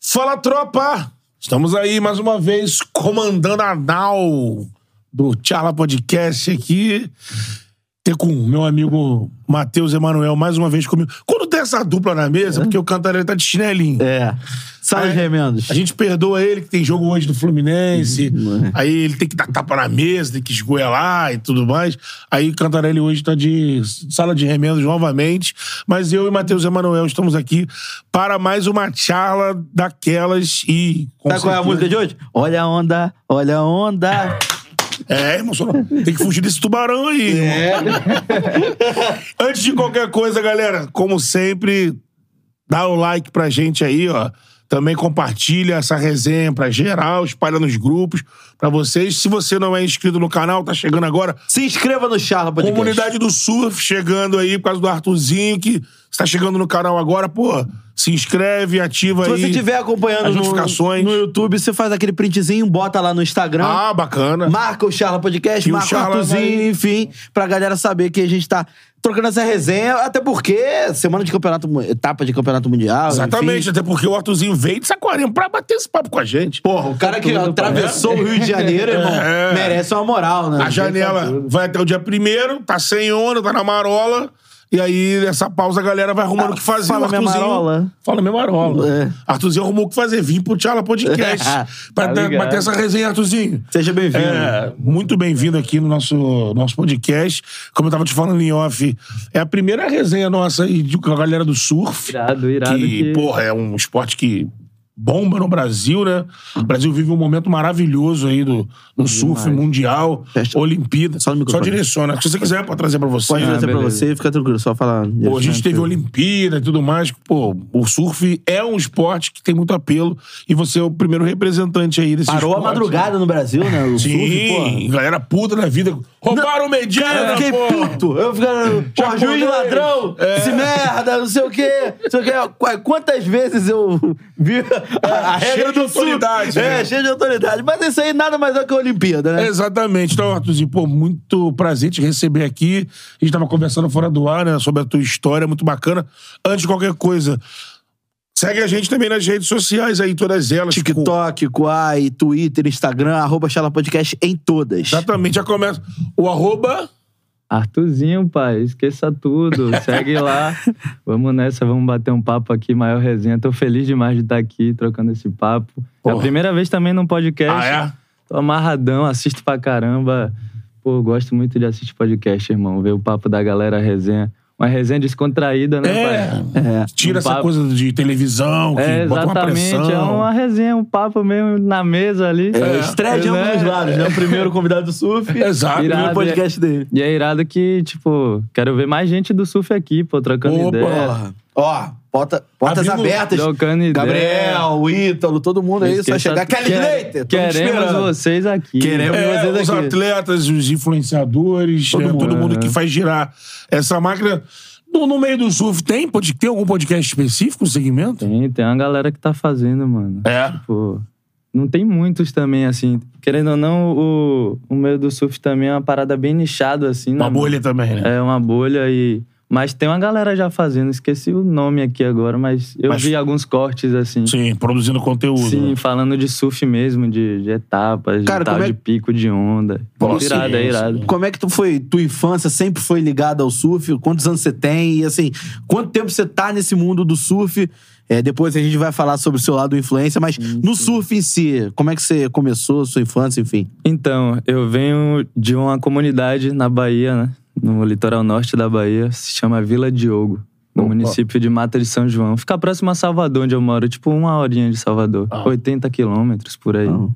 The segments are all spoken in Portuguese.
Fala, tropa! Estamos aí mais uma vez comandando a nau do Tchala Podcast aqui. Ter com o meu amigo Matheus Emanuel mais uma vez comigo. Quando tem essa dupla na mesa, porque o Cantarelli tá de chinelinho. É. Sala de remendos. A gente perdoa ele que tem jogo hoje do Fluminense. Aí ele tem que dar tapa na mesa, tem que esgoelar e tudo mais. Aí o Cantarelli hoje tá de sala de remendos novamente. Mas eu e Matheus Emanuel estamos aqui para mais uma charla daquelas e. Sabe qual é a certeza- música de hoje? Olha a onda, olha a onda. É, emocionante. Tem que fugir desse tubarão aí. irmão. Antes de qualquer coisa, galera, como sempre, dá o like pra gente aí, ó. Também compartilha essa resenha pra geral, espalha nos grupos pra vocês. Se você não é inscrito no canal, tá chegando agora. Se inscreva no Charla Podcast. Comunidade do Surf chegando aí por causa do Arthurzinho, que está chegando no canal agora, pô. Se inscreve, ativa Se aí. você estiver acompanhando as no, notificações. no YouTube, você faz aquele printzinho, bota lá no Instagram. Ah, bacana. Marca o Charla Podcast, E o marca o Charla Arthurzinho, vai- enfim, pra galera saber que a gente tá trocando essa resenha, até porque semana de campeonato, etapa de campeonato mundial. Exatamente, enfim. até porque o Arthurzinho veio de Saquarema pra bater esse papo com a gente. Porra, o cara que atravessou o Rio de Janeiro, irmão, É. merece uma moral, né? A janela vai até o dia primeiro, tá sem onda, tá na marola. E aí, nessa pausa, a galera vai arrumando o que fazer. fala o minha Arthurzinho- marola. Fala minha marola. É. Arthurzinho arrumou o que fazer. Vim pro Tchala Podcast. pra Tá ter- ligado. bater essa resenha, Arthurzinho. Seja bem-vindo. É, muito bem-vindo aqui no nosso, nosso podcast. Como eu tava te falando em off, é a primeira resenha nossa aí de- com a galera do surf. Irado, irado Que, que- porra, é um esporte que bomba no Brasil, né? O Brasil vive um momento maravilhoso aí do, no surf mundial, Fecha- Olimpíada. Só microfone. direciona. Se você quiser, pode trazer pra você. Pode trazer pra beleza. você, fica tranquilo, só falar. Pô, a gente teve Olimpíada e tudo mais. Pô, o surf é um esporte que tem muito apelo e você é o primeiro representante aí desse Parou a esporte. madrugada no Brasil, né? O Sim, surf, porra. galera puta da vida. Roubaram o Medina, eu fiquei pô. puto. Eu fiquei, porra, juiz ladrão, É. esse merda, não sei o quê. Não sei o quê. Qu- Quantas vezes eu vi a, a regra cheio de do autoridade, É, né? cheio de autoridade. Mas isso aí nada mais é que a Olimpíada, né? Exatamente. Então, Arthurzinho, pô, muito prazer te receber aqui. A gente tava conversando fora do ar, né, sobre a tua história, muito bacana. Antes de qualquer coisa, segue a gente também nas redes sociais aí, todas elas. TikTok, Quai, Twitter, Instagram, arroba Chala Podcast em todas. Exatamente, já começa. O arroba. Arthurzinho, pai, esqueça tudo. Segue lá. Vamos nessa, vamos bater um papo aqui, maior resenha. Tô feliz demais de estar aqui trocando esse papo. É Porra. a primeira vez também num podcast. Ah, é? Tô amarradão, assisto pra caramba. Pô, gosto muito de assistir podcast, irmão. Ver o papo da galera, a resenha. Uma resenha descontraída, né, É. pai? É. Tira Um essa papo. coisa de televisão, que É, bota uma exatamente. pressão. É uma resenha, um papo mesmo na mesa ali. É, estreia de ambos né? os lados, né? O primeiro convidado do surf. Exato. O primeiro Irado, podcast dele. E é irado que, tipo, quero ver mais gente do surf aqui, pô, trocando Opa. ideia. Porra. Ó, porta, portas Abrindo- abertas. Gabriel, o Ítalo, todo mundo aí, só chegar. Kelly tamo Queremos esperando. vocês aqui. Queremos. É, vocês os aqui. atletas, os influenciadores, Todo né, mundo. todo mundo É. que faz girar essa máquina. No, no meio do surf, tem, pode, tem algum podcast específico segmento? Tem, tem uma galera que tá fazendo, mano. É. Tipo, não tem muitos também, assim. Querendo ou não, o, o meio do surf também é uma parada bem nichada, assim. Uma né, bolha também, né? É uma bolha e. Mas tem uma galera já fazendo, esqueci o nome aqui agora, mas eu Mas- vi alguns cortes assim. Sim, produzindo conteúdo. Sim, né? falando de surf mesmo, de, de etapas, Cara, de, tal, é- de pico de onda. Pô, irado, sim, é irado. Como é que tu foi? Tua infância sempre foi ligada ao surf? Quantos anos você tem? E assim, quanto tempo você tá nesse mundo do surf? É, depois a gente vai falar sobre o seu lado influência, mas no surf em si, como é que você começou, sua infância, enfim? Então, eu venho de uma comunidade na Bahia, né? No litoral norte da Bahia, se chama Vila Diogo, no Opa. município de Mata de São João. Fica próximo a Salvador, onde eu moro, tipo uma horinha de Salvador. Ah. 80 quilômetros por aí. Ah.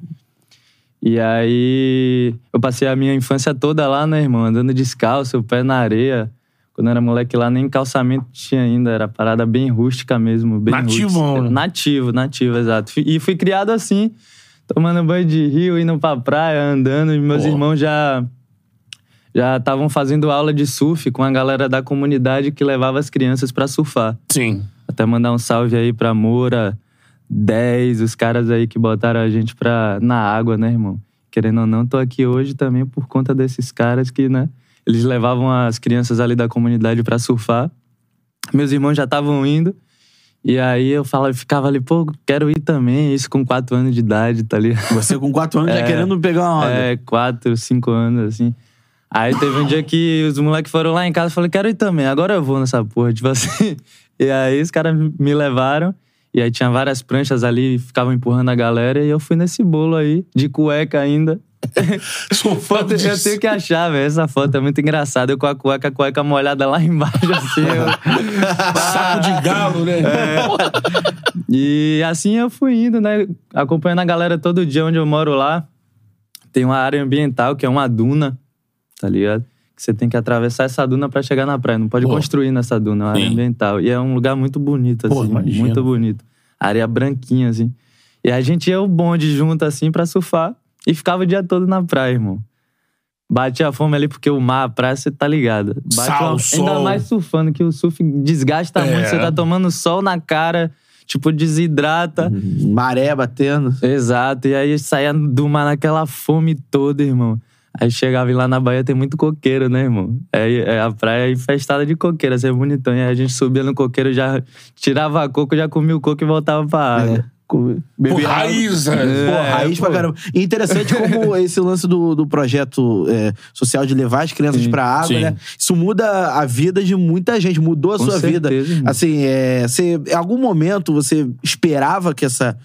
E aí, eu passei a minha infância toda lá, né, irmão? Andando descalço, o pé na areia. Quando eu era moleque lá, nem calçamento tinha ainda. Era parada bem rústica mesmo. Bem Nativão, roots. né? Nativo, nativo, exato. E fui criado assim, tomando banho de rio, indo pra praia, andando. E meus Pô. irmãos já já estavam fazendo aula de surf com a galera da comunidade que levava as crianças pra surfar. Sim. Até mandar um salve aí pra Moura, 10, os caras aí que botaram a gente pra, na água, né, irmão? Querendo ou não, tô aqui hoje também por conta desses caras que, né, eles levavam as crianças ali da comunidade pra surfar. Meus irmãos já estavam indo. E aí eu falava, ficava ali, pô, quero ir também, isso com 4 anos de idade, tá ligado? Você com quatro anos já É. querendo pegar uma onda. É, quatro, cinco anos, assim. Aí teve um dia que os moleques foram lá em casa e falei, quero ir também, agora eu vou nessa porra, tipo assim. E aí os caras me levaram, e aí tinha várias pranchas ali, ficavam empurrando a galera, e eu fui nesse bolo aí, de cueca ainda. Sou fã Eu disso. tenho que achar, velho. Essa foto é muito engraçada. Eu com a cueca, a cueca molhada lá embaixo, assim. eu- Saco de galo, né? E assim eu fui indo, né? Acompanhando a galera todo dia onde eu moro lá. Tem uma área ambiental que é uma duna, tá ligado? Que você tem que atravessar essa duna pra chegar na praia. Não pode Pô. construir nessa duna, é uma área ambiental. E é um lugar muito bonito, Pô, assim. imagino. muito bonito. Areia branquinha, assim. E a gente ia o bonde junto, assim, pra surfar. E ficava o dia todo na praia, irmão. Batia a fome ali, porque o mar, a praia, você tá ligado. Bate Sal, uma- Ainda mais surfando, que o surf desgasta É. muito. Você tá tomando sol na cara, tipo, desidrata. Maré batendo. Exato. E aí saía do mar naquela fome toda, irmão. Aí chegava e lá na Bahia tem muito coqueiro, né, irmão? Aí é a praia infestada de coqueiro, assim, é bonitão. E aí a gente subia no coqueiro, já tirava coco, já comia o coco e voltava pra água. É. Pô, água. raiz, Pô, né? raiz pô. pra caramba. E interessante como esse lance do, do projeto é, social de levar as crianças Sim, pra água, sim. né? Isso muda a vida de muita gente, mudou a Com sua vida. certeza, irmão. Assim, é, você, em algum momento você esperava que essa,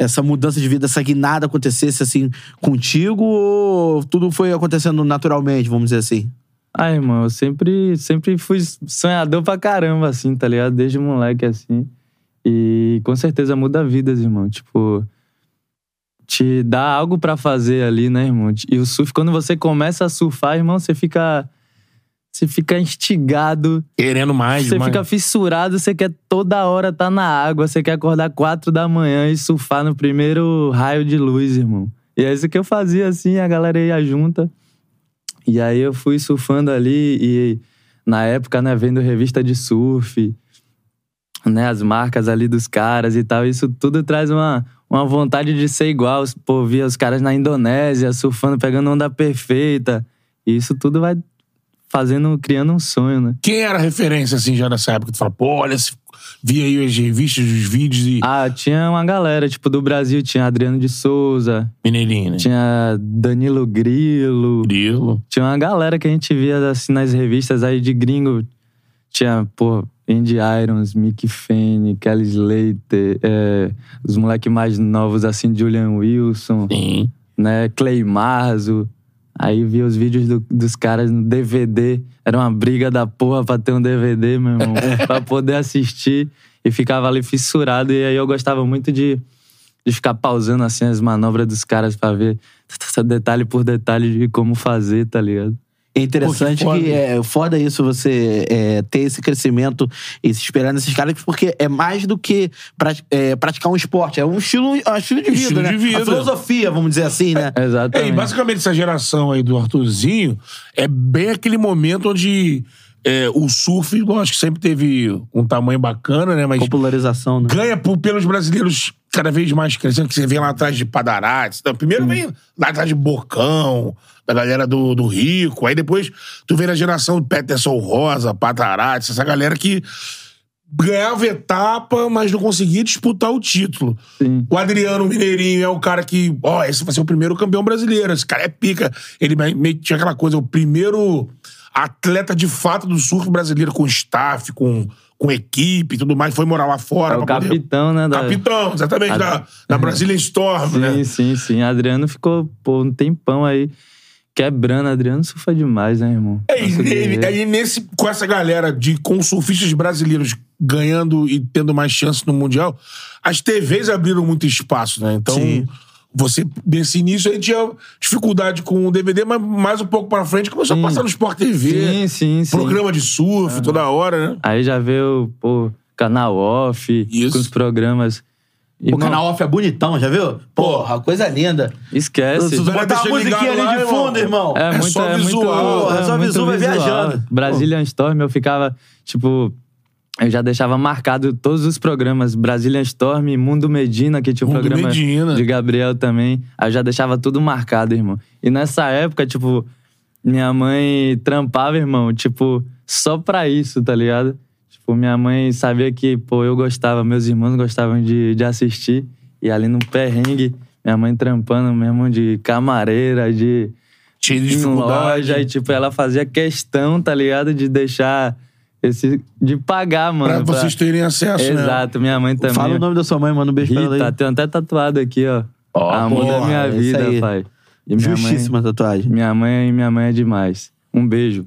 essa mudança de vida, essa guinada acontecesse assim contigo ou tudo foi acontecendo naturalmente, vamos dizer assim? Ah, irmão, eu sempre, sempre fui sonhador pra caramba, assim, tá ligado? Desde moleque, assim. E com certeza muda vidas, irmão. Tipo, te dá algo pra fazer ali, né, irmão? E o surf, quando você começa a surfar, irmão, você fica. Você fica instigado, Querendo mais, você mais. fica fissurado, você quer toda hora estar na água, você quer acordar quatro da manhã e surfar no primeiro raio de luz, irmão. E é isso que eu fazia, assim, a galera ia junta. E aí eu fui surfando ali e na época, né, vendo revista de surf, né, as marcas ali dos caras e tal, isso tudo traz uma, uma vontade de ser igual. Pô, via os caras na Indonésia surfando, pegando onda perfeita. E isso tudo vai fazendo, criando um sonho, né? Quem era a referência, assim, já nessa época? Tu fala, pô, olha, esse- vi aí as revistas, os vídeos e... Ah, tinha uma galera, tipo, do Brasil, tinha Adriano de Souza, Mineirinho, né? tinha Danilo Grilo, Grilo. tinha uma galera que a gente via assim nas revistas aí de gringo. Tinha, pô, Andy Irons, Mick Fanny, Kelly Slater, é, os moleques mais novos assim, Julian Wilson, Sim. né, Clay Marzo. Aí via os vídeos do- dos caras no DVD. Era uma briga da porra pra ter um DVD, meu irmão. pra poder assistir. E ficava ali fissurado. E aí eu gostava muito de, de ficar pausando assim as manobras dos caras pra ver detalhe por detalhe de como fazer, tá ligado? É interessante Pô, que que, foda. é foda isso, você é, ter esse crescimento e se esperar nesses caras, porque é mais do que pra- é, praticar um esporte, é um estilo, é um estilo de vida, Estilo né? de vida. A filosofia, vamos dizer assim, né? É, Exatamente. e basicamente essa geração aí do Arthurzinho é bem aquele momento onde é, o surf, lógico, sempre teve um tamanho bacana, né? Mas Popularização, né? ganha por- pelos brasileiros cada vez mais crescendo, que você vê lá atrás de Padarates. Não, primeiro vem lá atrás de Bocão, da galera do, do Rico. Aí depois tu vê na geração Peterson Rosa, Padarates, essa galera que ganhava etapa, mas não conseguia disputar o título. Sim. O Adriano Mineirinho é o cara que, ó, esse vai ser o primeiro campeão brasileiro. Esse cara é pica. Ele meio que tinha aquela coisa, o primeiro atleta de fato do surf brasileiro com staff, com, com equipe e tudo mais. Foi morar lá fora. É o pra poder- capitão, né? Da... Capitão, exatamente, Ad- da, da Brazilian Storm, Sim, né? sim, sim. Adriano ficou, pô, um tempão aí quebrando. Adriano surfa demais, né, irmão? É, e, e- aí, nesse, com essa galera de com surfistas brasileiros ganhando e tendo mais chance no Mundial, as TVs abriram muito espaço, né? Então, Sim. Você, nesse início, aí tinha dificuldade com o DVD, mas mais um pouco pra frente começou a passar no Sport TV. Sim, sim, sim. Programa de surf, toda hora, né? Aí já veio, pô, canal off, Isso. com os programas. O Irmão, canal off é bonitão, já viu? Porra, coisa linda. Esquece. Deixar uma musiquinha ali de fundo, irmão. É, É muito, só é visual, muito, é só muito visual, vai viajando. Brazilian Storm, eu ficava, tipo, eu já deixava marcado todos os programas. Brazilian Storm, Mundo Medina, que tinha um Mundo programa Medina. de Gabriel também. Aí eu já deixava tudo marcado, irmão. E nessa época, tipo, minha mãe trampava, irmão, tipo, só pra isso, tá ligado? Tipo, minha mãe sabia que, pô, eu gostava, meus irmãos gostavam de, de assistir. E ali no perrengue, minha mãe trampando mesmo de camareira, de em dificuldade. loja e, tipo, ela fazia questão, tá ligado? De deixar esse. de pagar, mano. Pra vocês terem acesso, né? Exato, minha mãe também. Fala o nome da sua mãe, manda um beijo pra ela Rita, aí. tenho até tatuado aqui, ó. Amor da porra, minha é vida, aí. pai. E minha Justíssima mãe, tatuagem. minha mãe, minha mãe é demais. Um beijo.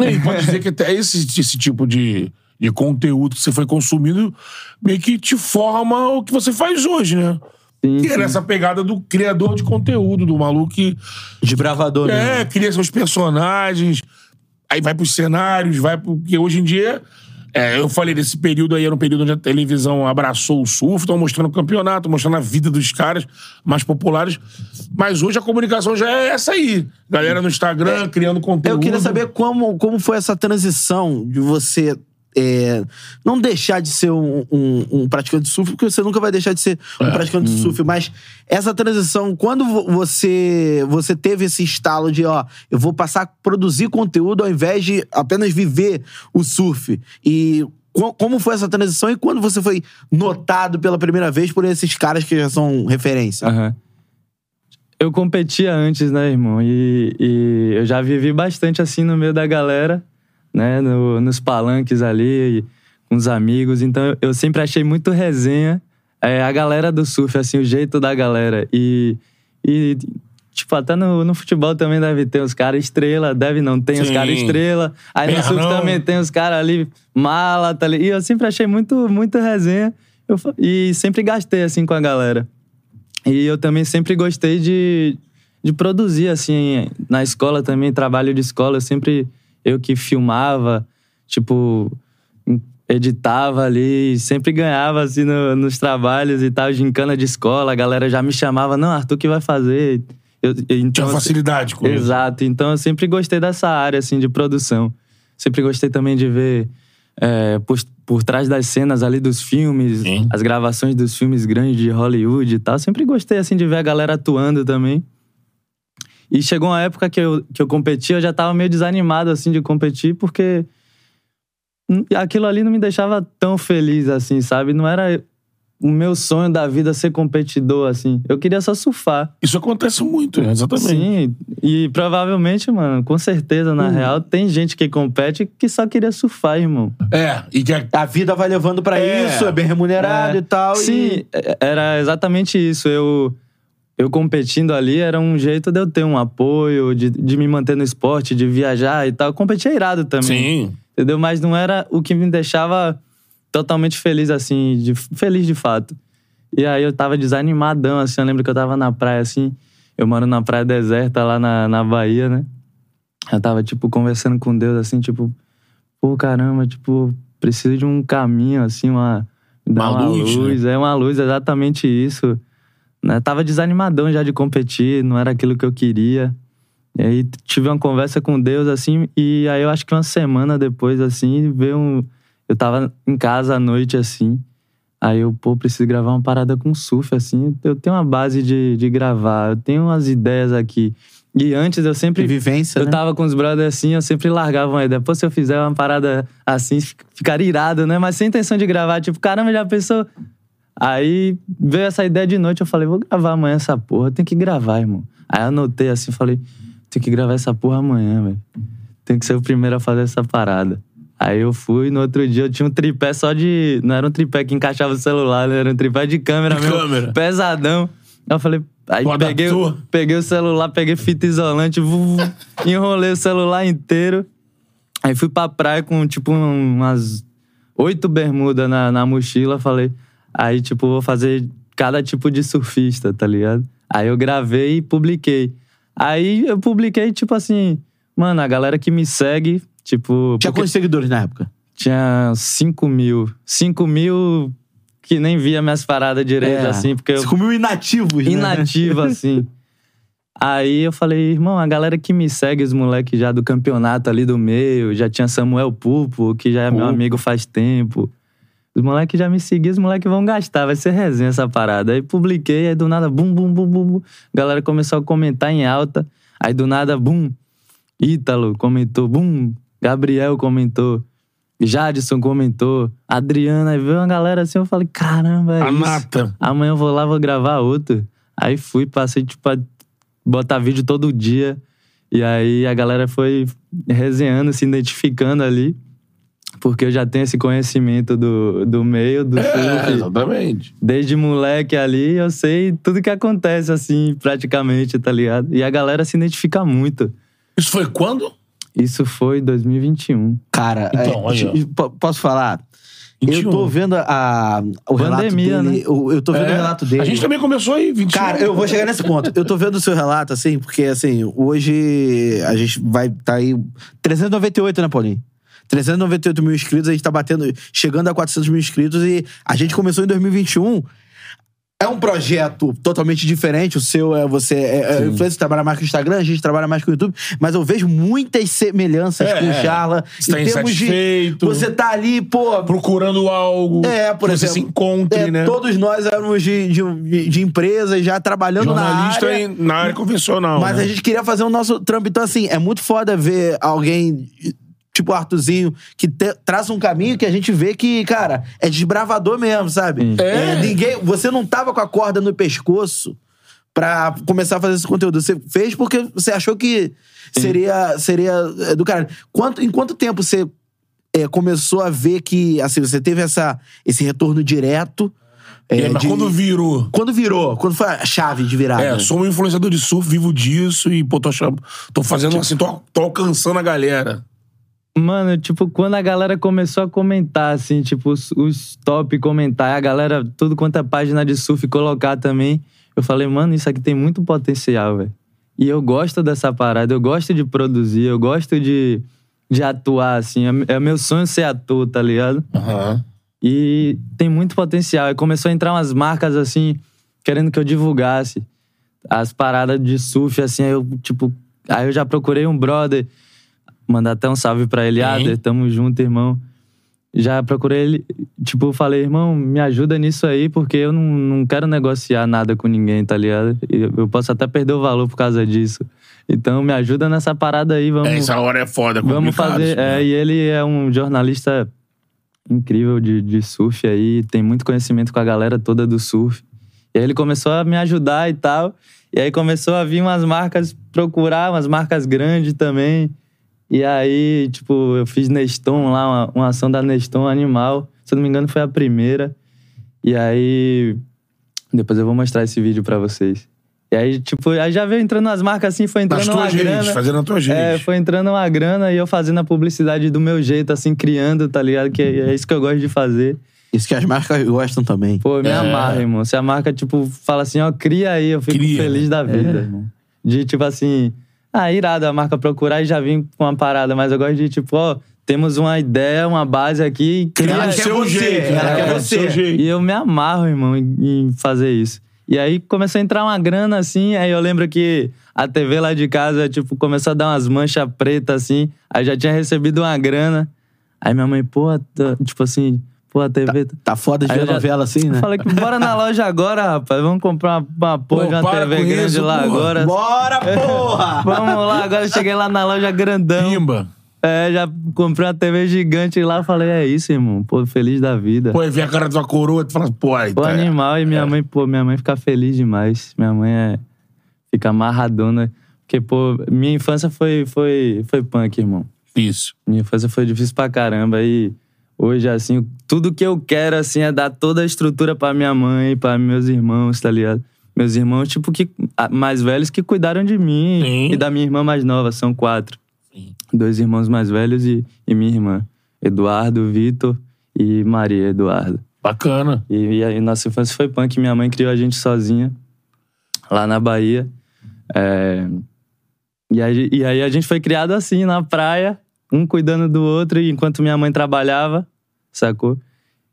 E pode dizer que até esse, esse tipo de, de conteúdo que você foi consumindo meio que te forma o que você faz hoje, né? Sim, Que é sim. nessa pegada do criador de conteúdo, do maluco que Desbravador mesmo. é, cria seus personagens, aí vai pros cenários, vai pro. Porque hoje em dia. é, eu falei desse período aí, era um período onde a televisão abraçou o surf, estão mostrando o campeonato, mostrando a vida dos caras mais populares. Mas hoje a comunicação já é essa aí. Galera no Instagram, criando conteúdo. Eu queria saber como, como foi essa transição de você é, não deixar de ser um, um- um praticante de surf, porque você nunca vai deixar de ser um praticante de surf, mas essa transição, quando vo- você, você teve esse estalo de, ó, eu vou passar a produzir conteúdo ao invés de apenas viver o surf. E co- como foi essa transição e quando você foi notado pela primeira vez por esses caras que já são referência? Aham. Eu competia antes, né, irmão? E, e eu já vivi bastante assim no meio da galera, né? no- nos palanques ali, com os amigos. Então eu sempre achei muito resenha é, a galera do surf, assim, o jeito da galera. E, e tipo, até no, no futebol também deve ter os caras estrela, deve não, tem os caras estrela. Aí no surf Pernão. também tem os caras ali, mala, tá ali. E eu sempre achei muito, muito resenha. Eu e sempre gastei, assim, com a galera. E eu também sempre gostei de, de produzir, assim, na escola também, trabalho de escola, eu sempre, eu que filmava, tipo, editava ali, sempre ganhava, assim, no- nos trabalhos e tal, gincana de escola, a galera já me chamava, não, Arthur, que vai fazer? Eu, então, Tinha facilidade com isso. Exato. Então eu sempre gostei dessa área, assim, de produção. Sempre gostei também de ver é, por, por trás das cenas ali dos filmes, Sim. as gravações dos filmes grandes de Hollywood e tal. Sempre gostei, assim, de ver a galera atuando também. E chegou uma época que eu, que eu competi, eu já tava meio desanimado, assim, de competir, porque aquilo ali não me deixava tão feliz, assim, sabe? Não era o meu sonho da vida ser competidor, assim. Eu queria só surfar. Isso acontece muito, né? exatamente. Sim, e provavelmente, mano, com certeza, na real, tem gente que compete que só queria surfar, irmão. É, e que a- A vida vai levando pra É. isso, é bem remunerado É, e tal. Sim, e... é- era exatamente isso. Eu, eu competindo ali era um jeito de eu ter um apoio, de, de me manter no esporte, de viajar e tal. Competir é irado também. Sim. Entendeu? Mas não era o que me deixava totalmente feliz, assim, de, feliz de fato. E aí eu tava desanimadão, assim. Eu lembro que eu tava na praia, assim. Eu moro na praia deserta lá na, na Bahia, né? Eu tava, tipo, conversando com Deus, assim, tipo, pô, caramba, tipo, preciso de um caminho, assim, uma. dá Uma luz, né? É uma luz, exatamente isso. Né? Tava desanimadão já de competir, não era aquilo que eu queria. E aí tive uma conversa com Deus, assim, e aí eu acho que uma semana depois, assim, veio um. Eu tava em casa à noite, assim. Aí eu, pô, preciso gravar uma parada com surf, assim. Eu tenho uma base de, de gravar, eu tenho umas ideias aqui. E antes eu sempre. De vivência, Eu né? tava com os brothers assim, eu sempre largava uma ideia. Pô, se eu fizer uma parada assim, fic- ficaria irado, né? Mas sem intenção de gravar. Tipo, caramba, já pensou. Aí veio essa ideia de noite, eu falei, vou gravar amanhã essa porra, tem que gravar, irmão. Aí anotei assim, falei, tem que gravar essa porra amanhã, velho. Tem que ser o primeiro a fazer essa parada. Aí eu fui, no outro dia eu tinha um tripé só de. Não era um tripé que encaixava o celular, né? Era um tripé de câmera De mesmo. câmera. Pesadão. Aí eu falei. Aí peguei, peguei o celular, peguei fita isolante, vu, vu, enrolei o celular inteiro. Aí fui pra praia com, tipo, umas oito bermudas na, na mochila. Falei, aí, tipo, vou fazer cada tipo de surfista, tá ligado? Aí eu gravei e publiquei. Aí eu publiquei, tipo assim, mano, a galera que me segue, tipo. Tinha quantos seguidores na época? tinha 5 mil. 5 mil que nem via minhas paradas direito, É. assim, porque eu. Você comeu inativos, né? inativo, assim. Aí eu falei, irmão, a galera que me segue, os moleques já do campeonato ali do meio, já tinha Samuel Pupo, que já é meu Pupo. amigo faz tempo. Os moleques já me seguiam, os moleques vão gastar, vai ser resenha essa parada. Aí publiquei, aí do nada, bum, bum, bum, bum, bum. A galera começou a comentar em alta. Aí do nada, bum, Ítalo comentou, bum, Gabriel comentou, Jadson comentou, Adriana, aí veio uma galera assim, eu falei, caramba, é A isso. nata. Amanhã eu vou lá, vou gravar outro. Aí fui, passei, tipo, a botar vídeo todo dia. E aí a galera foi resenhando, se identificando ali. Porque eu já tenho esse conhecimento do, do meio, do É, surf. exatamente. Desde moleque ali, eu sei tudo que acontece, assim, praticamente, tá ligado? E a galera se identifica muito. Isso foi quando? Isso foi 2021. Cara, Então, é, t- po- posso falar? Eu 21. tô vendo a, o relato Pandemia, dele. né? Eu, eu tô vendo É. o relato dele. A gente também começou aí, 21. Cara, eu vou chegar nesse ponto. Eu tô vendo o seu relato, assim, porque, assim, hoje a gente vai tá aí... 398, né, Paulinho? 398 mil inscritos, a gente tá batendo, chegando a 400 mil inscritos e a gente começou em 2021. É um projeto totalmente diferente. O seu é você é, é influencer, trabalha mais com o Instagram, a gente trabalha mais com o YouTube, mas eu vejo muitas semelhanças É, com o. Charla. Você tá termos de insatisfeito. você tá ali, pô, Procurando algo. É, por que você exemplo, se encontre, é, né? todos nós éramos de, de, de empresas já trabalhando na Jornalista área. em- na área convencional. Mas né? a gente queria fazer o nosso trampo. Então, assim, é muito foda ver alguém, tipo o Arthurzinho, que te- traça um caminho que a gente vê que, cara, é desbravador mesmo, sabe? É. ninguém, você não tava com a corda no pescoço pra começar a fazer esse conteúdo. Você fez porque você achou que seria, seria é, do cara. Quanto, em quanto tempo você é, começou a ver que, assim, você teve essa, esse retorno direto? é, É, mas de- quando virou. quando virou? Quando foi a chave de virada? É, sou um influenciador de surf, vivo disso e, pô, tô, achando, tô fazendo assim, tô, tô alcançando a galera. Mano, tipo, quando a galera começou a comentar, assim, tipo, os, os top comentar, a galera, tudo quanto é página de surf colocar também, eu falei, mano, isso aqui tem muito potencial, velho. E eu gosto dessa parada, eu gosto de produzir, eu gosto de, de atuar, assim. É, é meu sonho ser ator, tá ligado? Aham. E tem muito potencial. E começou a entrar umas marcas, assim, querendo que eu divulgasse as paradas de surf, assim. Aí eu, tipo, aí eu já procurei um brother, mandar até um salve pra ele, Sim. Ader, tamo junto, irmão. Já procurei ele, tipo, falei, irmão, me ajuda nisso aí, porque eu não, não quero negociar nada com ninguém, tá ligado? Eu, posso até perder o valor por causa disso. Então me ajuda nessa parada aí, vamos. É, essa hora é foda, é Vamos fazer. isso, né? É, e ele é um jornalista incrível de, de surf aí, tem muito conhecimento com a galera toda do surf. E aí ele começou a me ajudar e tal. E aí começou a vir umas marcas procurar, umas marcas grandes também. E aí, tipo, eu fiz Neston lá, uma, uma ação da Neston Animal. Se eu não me engano, foi a primeira. E aí. Depois eu vou mostrar esse vídeo pra vocês. E aí, tipo, aí já veio entrando as marcas assim, foi entrando Nas uma tuas grana. redes, fazendo as tuas É, redes. foi entrando uma grana e eu fazendo a publicidade do meu jeito, assim, criando, tá ligado? Que é isso que eu gosto de fazer. Isso que as marcas gostam também. Pô, me É. amarra, irmão. Se a marca, tipo, fala assim, ó, cria aí, eu fico Cria. feliz da vida, irmão. De, tipo assim, ah, irado a marca procurar e já vim com uma parada, mas eu gosto de, tipo, ó, temos uma ideia, uma base aqui, cria do quer seu você, jeito. ela né? quer Do você. seu jeito. e eu me amarro, irmão, em fazer isso. E aí começou a entrar uma grana assim, aí eu lembro que a TV lá de casa, tipo, começou a dar umas manchas pretas assim, aí já tinha recebido uma grana. Aí minha mãe, pô, tipo assim, pô, a TV. tá- Tá foda de Aí ver já- novela assim, né? Eu falei que bora na loja agora, rapaz, vamos comprar uma, uma porra Pô, de uma TV grande isso, lá porra. agora. Bora, porra! Vamos lá, agora eu cheguei lá na loja grandão. Pimba. É, já comprei uma TV gigante lá, falei, é isso, irmão, pô, feliz da vida. Pô, aí vem a cara da tua coroa, tu fala, pô, aí O tá. animal e minha É. mãe, pô, minha mãe fica feliz demais. Minha mãe é. Fica amarradona. Porque, pô, minha infância foi, foi, foi punk, irmão. Isso. Minha infância foi difícil pra caramba. E hoje, assim, tudo que eu quero, assim, é dar toda a estrutura pra minha mãe, pra meus irmãos, tá ligado? Meus irmãos, tipo, que mais velhos que cuidaram de mim Sim. e da minha irmã mais nova, são quatro. Dois irmãos mais velhos e, e minha irmã. Eduardo, Vitor e Maria Eduardo. Bacana. E, e aí, nossa infância foi punk. Minha mãe criou a gente sozinha. lá na Bahia. É, e, aí, e aí a gente foi criado assim, na praia, um cuidando do outro, enquanto minha mãe trabalhava, sacou?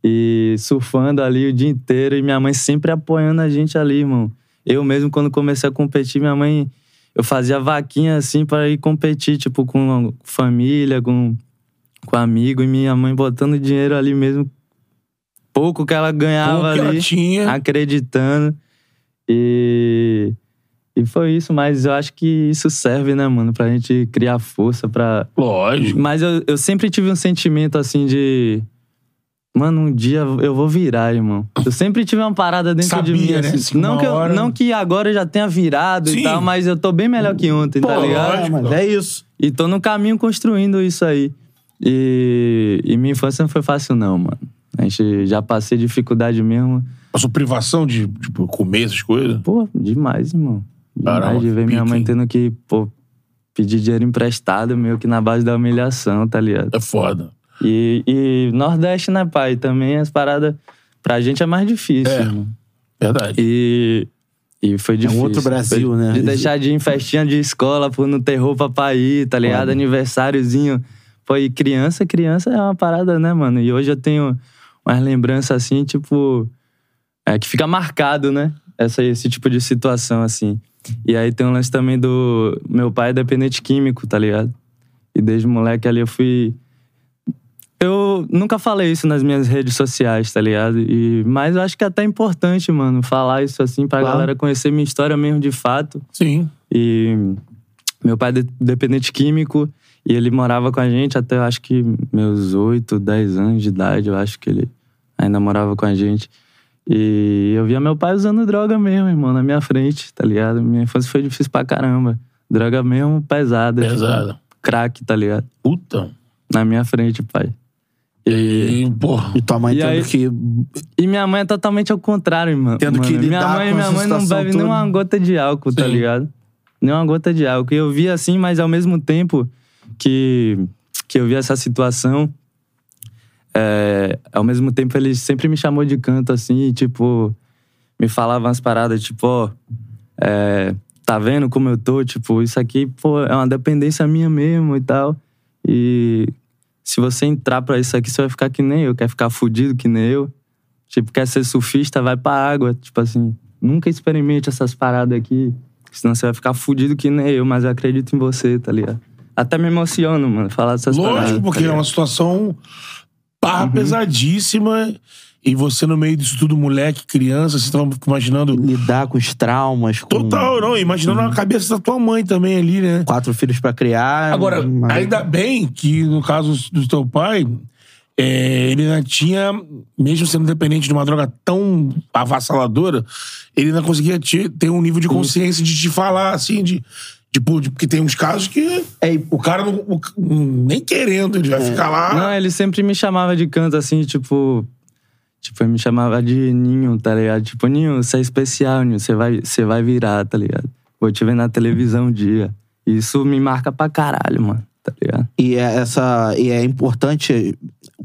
E surfando ali o dia inteiro, e minha mãe sempre apoiando a gente ali, irmão. Eu mesmo, quando comecei a competir, minha mãe. Eu fazia vaquinha assim para ir competir, tipo, com família, com, com amigo, e minha mãe botando dinheiro ali mesmo. Pouco que ela ganhava Pouco que ela ali, tinha. acreditando. E. E foi isso, mas eu acho que isso serve, né, mano, pra gente criar força pra. Lógico. Mas eu, eu sempre tive um sentimento assim de. Mano, um dia eu vou virar, irmão. Eu sempre tive uma parada dentro de Sabia, mim. né? Assim. Assim, não, que eu- hora- não que agora eu já tenha virado Sim. e tal, mas eu tô bem melhor que ontem, tá Pô, ligado? é, mas é isso. E tô no caminho construindo isso aí. E, e minha infância não foi fácil, não, mano. A gente já passei dificuldade mesmo. Passou privação de, tipo, comer essas coisas? Pô, demais, irmão. Demais Caramba, de ver minha mãe tendo que, pô, pedir dinheiro emprestado, meio que na base da humilhação, tá ligado? É foda. E, e Nordeste, né, pai? Também as paradas. Pra gente é mais difícil. É. irmão. Verdade. E. E foi difícil. outro Brasil, Foi né? De deixar de ir em festinha de escola por não ter roupa pra ir, tá ligado? Aniversáriozinho. Pô, e criança, criança é uma parada, né, mano? E hoje eu tenho umas lembranças assim, tipo. É, que fica marcado, né? Essa, esse tipo de situação, assim. E aí tem um lance também do. Meu pai é dependente químico, tá ligado? E desde moleque ali eu fui. Eu nunca falei isso nas minhas redes sociais, tá ligado? E, mas eu acho que é até importante, mano, falar isso assim pra Claro. galera conhecer minha história mesmo de fato. Sim. E meu pai é de- dependente químico e ele morava com a gente até eu acho que meus 8, 10 anos de idade, eu acho que ele ainda morava com a gente. E eu via meu pai usando droga mesmo, irmão, na minha frente, tá ligado? Minha infância foi difícil pra caramba. Droga mesmo pesada. tipo, Pesada. crack, tá ligado? Puta. Na minha frente, pai. E, porra. E tua mãe E tendo aí- que. E minha mãe é totalmente ao contrário, irmão. Tendo que Mano, minha lidar mãe, com minha mãe não bebe toda. nem uma gota de álcool, tá Sim. ligado? Nem uma gota de álcool. E eu via assim, mas ao mesmo tempo que, que eu via essa situação, é, ao mesmo tempo ele sempre me chamou de canto assim, e, tipo, me falava umas paradas, tipo, ó, é, tá vendo como eu tô? Tipo, isso aqui, pô, é uma dependência minha mesmo e tal. E se você entrar pra isso aqui, você vai ficar que nem eu, quer ficar fudido que nem eu. Tipo, quer ser surfista, vai pra água. Tipo assim, nunca experimente essas paradas aqui, senão você vai ficar fudido que nem eu, mas eu acredito em você, tá ligado? Até me emociono, mano, falar dessas paradas. Lógico, porque tá é uma situação barra pesadíssima. E você, no meio disso tudo, moleque, criança, você tava imaginando. lidar com os traumas, com Total, não. Imaginando a cabeça da tua mãe também ali, né? quatro filhos pra criar. Agora, mas- ainda bem que no caso do teu pai, é, ele ainda tinha, mesmo sendo dependente de uma droga tão avassaladora, ele ainda conseguia te- ter um nível de consciência de te falar, assim, de. Tipo, porque tem uns casos que É, o cara não, o- nem querendo, ele vai ficar lá. Não, ele sempre me chamava de canto assim, tipo. Tipo, ele me chamava de Ninho, tá ligado? Tipo, Ninho, você é especial, Ninho, você vai, você vai virar, tá ligado? Vou te ver na televisão um dia. Isso me marca pra caralho, mano, tá ligado? E é, essa, e é importante,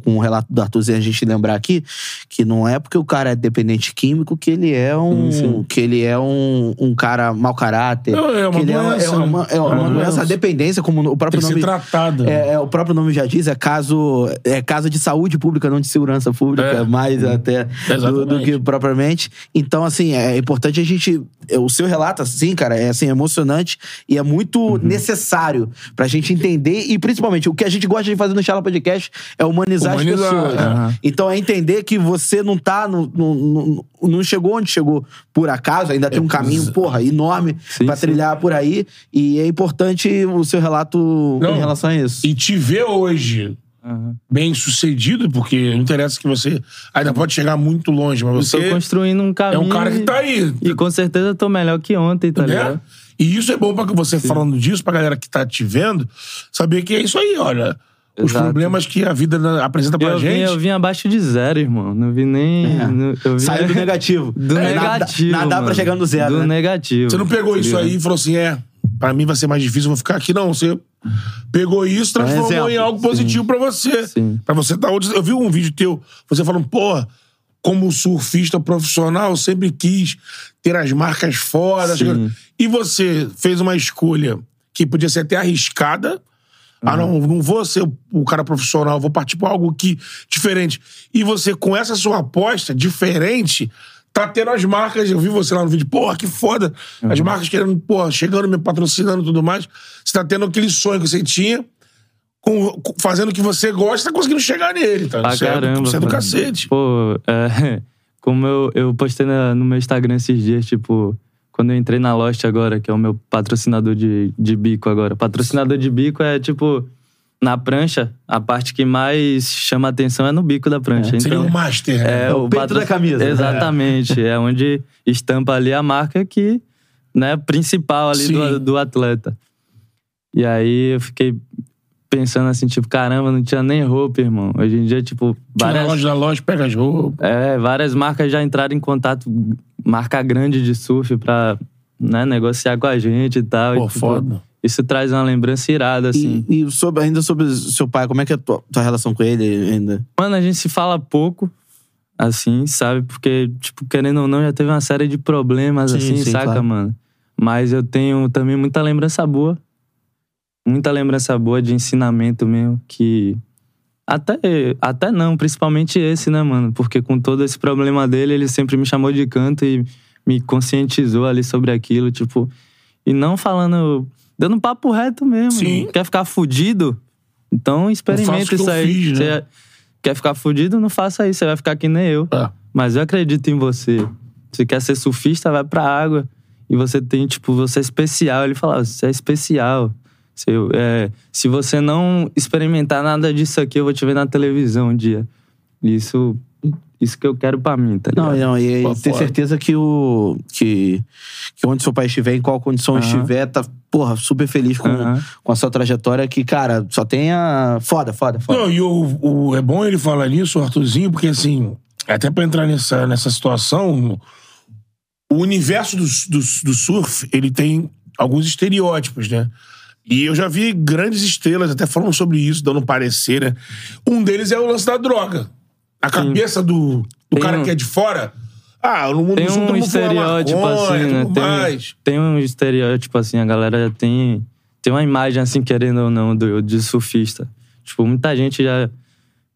com o relato do Arthurzinho, a gente lembrar aqui que não é porque o cara é dependente químico que ele é um, Sim, sim. que ele é um, um cara mau caráter. Não, é uma que ele é, doença, é uma, é uma é uma doença. doença. A dependência, como o Tem próprio ser nome. tratado. É, é, o próprio nome já diz, é caso, é caso de saúde pública, não de segurança pública, É. mais até do, do que propriamente. Então, assim, é importante a gente. é, O seu relato, assim, cara, é assim, emocionante e é muito Uhum. necessário pra gente entender. E principalmente, o que a gente gosta de fazer no Charla Podcast é humanizar, Humanizar, as pessoas. é. Aham. Então é entender que você não tá. No, no- no- não chegou onde chegou por acaso, ainda tem um caminho, porra, enorme Sim, pra sim. trilhar por aí. E é importante o seu relato Não. em relação a isso. E te ver hoje Aham. bem sucedido, porque não interessa que você ainda pode chegar muito longe, mas Eu você tô construindo um é caminho. um cara que tá aí. E com certeza eu tô melhor que ontem, tá né? ligado? E isso é bom pra você falando disso, pra galera que tá te vendo, saber que é isso aí, olha. Os Exato. problemas que a vida apresenta pra Eu vim, gente. eu vim abaixo de zero, irmão. Não vi nem. É. não- eu vim- Saiu do negativo. Do É, nada- negativo. Nadar pra chegar no zero. Do né? negativo. Você não pegou isso aí e falou assim: é, pra mim vai ser mais difícil, eu vou ficar aqui. Não, você pegou isso, transformou exemplo. em algo positivo pra você. Sim. Pra você tá onde. Eu vi um vídeo teu, você falando, porra, como surfista profissional, sempre quis ter as marcas fora. E você fez uma escolha que podia ser até arriscada. Ah, não, não vou ser o- cara profissional, vou partir para algo que diferente. E você, com essa sua aposta diferente, tá tendo as marcas. Eu vi você lá no vídeo, porra, que foda. As marcas querendo, porra, chegando, me patrocinando e tudo mais. Você tá tendo aquele sonho que você tinha, com- com- fazendo o que você gosta, tá conseguindo chegar nele, tá? É- caramba. Isso é do cacete. Pô, é, como eu, eu postei na- no meu Instagram esses dias, tipo, quando eu entrei na Lost agora, que é o meu patrocinador de, de bico agora. Patrocinador de bico é, tipo, na prancha, a parte que mais chama atenção é no bico da prancha. Seria então, um master, né? é, o peito da camisa. Exatamente. É. onde estampa ali a marca que, né, principal ali do, do atleta. E aí eu fiquei pensando assim, tipo, caramba, não tinha nem roupa, irmão. Hoje em dia, tipo, várias, loja da loja, pega as roupas. é, várias marcas já entraram em contato, marca grande de surf pra né, negociar com a gente e tal. Pô, e, tipo, foda. Isso traz uma lembrança irada, assim. E, e sobre- ainda sobre o seu pai, como é que é a tua, tua relação com ele ainda? Mano, a gente se fala pouco, assim, sabe? Porque, tipo, querendo ou não, já teve uma série de problemas, Sim, assim, sim, saca, claro. mano? Mas eu tenho também muita lembrança boa. Muita lembrança boa de ensinamento mesmo, que. Até, até não, principalmente esse, né, mano? Porque com todo esse problema dele, ele sempre me chamou de canto e me conscientizou ali sobre aquilo, tipo. E não falando. Dando papo reto mesmo. Sim. Quer ficar fudido? Então experimenta isso aí. fiz, né? Você quer ficar fudido? Não faça isso, você vai ficar que nem eu. É. Mas eu acredito em você. Se quer ser surfista, vai pra água. E você tem, tipo, você é especial. Ele fala, você é especial. Se, eu- é, se você não experimentar nada disso aqui, eu vou te ver na televisão um dia. Isso, isso que eu quero pra mim, tá Não, ligado? não, e Pô, ter certeza que o. Que, que onde seu pai estiver, em qual condição Aham. estiver, tá, porra, super feliz com, Aham. com a sua trajetória. Que, cara, só tenha. Foda, foda, foda. Não, e o, o- é bom ele falar nisso, o Arthurzinho, porque assim, até pra entrar nessa, nessa situação, o universo do, do, do surf, ele tem alguns estereótipos, né? E eu já vi grandes estrelas até falando sobre isso, dando parecer, né? Um deles é o lance da droga. A cabeça do, do Tem cara um- que é de fora. Ah, no mundo Tem do um estereótipo maconha, assim, né? Tem, mais. tem um estereótipo assim, a galera tem, tem uma imagem assim, querendo ou não, do, de surfista. Tipo, muita gente já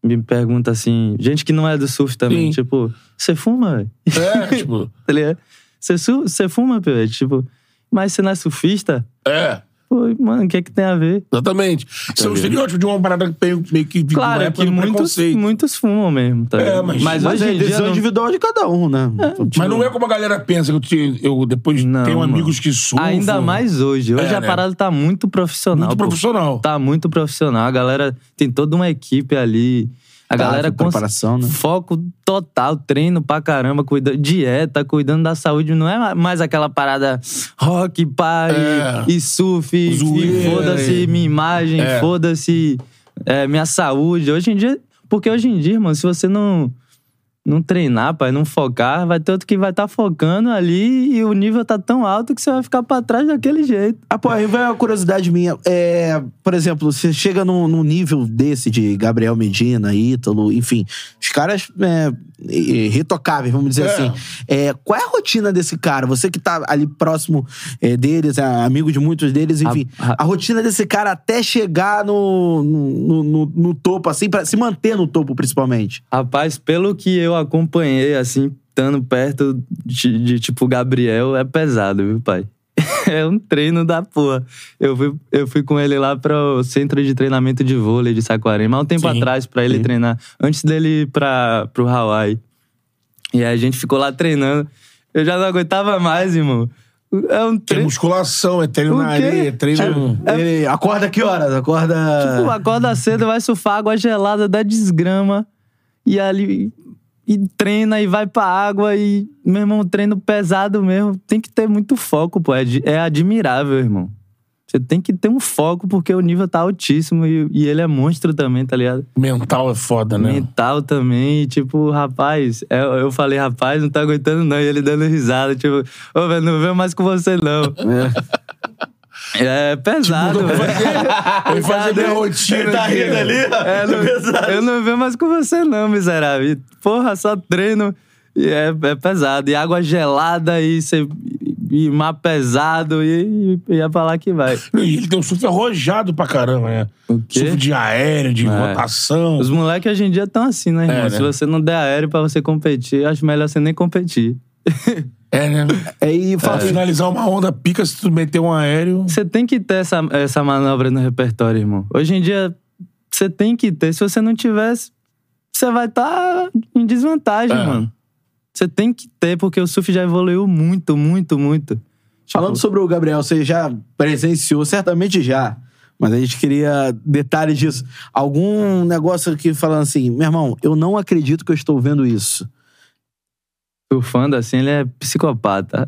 me pergunta assim, gente que não é do surf também, Sim. tipo, você fuma? É, tipo, Tá? Você, fuma, Pivete? Tipo, mas você não é surfista? é. Pô, mano, o que é que tem a ver? Exatamente. Isso é um estereótipo de uma parada que meio, meio que de uma Claro época que muitos, muitos fumam mesmo, tá É, ligado? mas- Mas hoje é em dia decisão não- individual de cada um, né? Mas não é como a galera pensa. que Eu, te- eu depois Não, tenho mano. amigos que surfam. Ainda mais hoje. Hoje É, a né? parada tá muito profissional. Muito pô. profissional. Tá muito profissional. A galera tem toda uma equipe ali. A Tá, galera com preparação, né? Foco total, treino pra caramba, cuida, dieta, cuidando da saúde. Não é mais aquela parada rock, party É. e surf, e foda-se minha imagem, É. foda-se é, minha saúde. Hoje em dia. Porque hoje em dia, mano, se você não. Não treinar, pai, não focar, vai ter outro que vai estar focando ali e o nível tá tão alto que você vai ficar pra trás daquele jeito. Ah, pô, aí vai uma curiosidade minha. É, por exemplo, você chega num, num nível desse de Gabriel Medina, Ítalo, enfim, os caras é, retocáveis, vamos dizer É. assim. É, qual é a rotina desse cara? Você que tá ali próximo é, deles, é amigo de muitos deles, enfim. A- A, rotina desse cara até chegar no, no, no- no topo, assim, pra se manter no topo, principalmente. Rapaz, pelo que eu acompanhei, assim, estando perto de, de, tipo, Gabriel, é pesado, viu, pai? é um treino da porra. Eu fui, eu fui com ele lá pro centro de treinamento de vôlei de Saquarema, há um tempo Sim, atrás, pra ele sim. treinar, antes dele ir pra, pro Hawaii. E aí a gente ficou lá treinando. Eu já não aguentava mais, irmão. É um Que é treino. musculação, é treino na areia, é treino. Ele acorda que horas? Acorda. Tipo, acorda cedo, vai surfar água gelada da desgrama. E ali. E treina e vai pra água e, meu irmão, treino pesado mesmo. Tem que ter muito foco, pô. É, é admirável, irmão. Você tem que ter um foco porque o nível tá altíssimo e, e ele é monstro também, tá ligado? Mental é foda, né? Mental também. E, tipo, rapaz, é, eu falei, rapaz, não tá aguentando não. E ele dando risada, tipo, ô, velho, não veio mais com você não. É pesado, velho. Ele faz a minha rotina. Tá aqui. rindo ali, ó. É, não- eu não venho mais com você, não, miserável. E, Porra, só treino. E é, é pesado. E água gelada e, cê, e mar pesado. E, e ia pra lá que vai. E ele tem um surf arrojado pra caramba, né? O quê? Surf de aéreo, de rotação. Os moleques hoje em dia estão assim, né, irmão? É, né? Se você não der aéreo pra você competir, acho melhor você nem competir. É, né? É, e Pra fala, finalizar uma onda pica, se tu meter um aéreo. Você tem que ter essa, essa manobra no repertório, irmão. Hoje em dia, você tem que ter. Se você não tivesse, você vai estar em desvantagem, É. mano. Você tem que ter, porque o surf já evoluiu muito, muito, muito. Falando sobre o Gabriel, você já presenciou, certamente já. Mas a gente queria detalhes disso. Algum negócio aqui falando assim, meu irmão, eu não acredito que eu estou vendo isso. Surfando assim, ele é psicopata.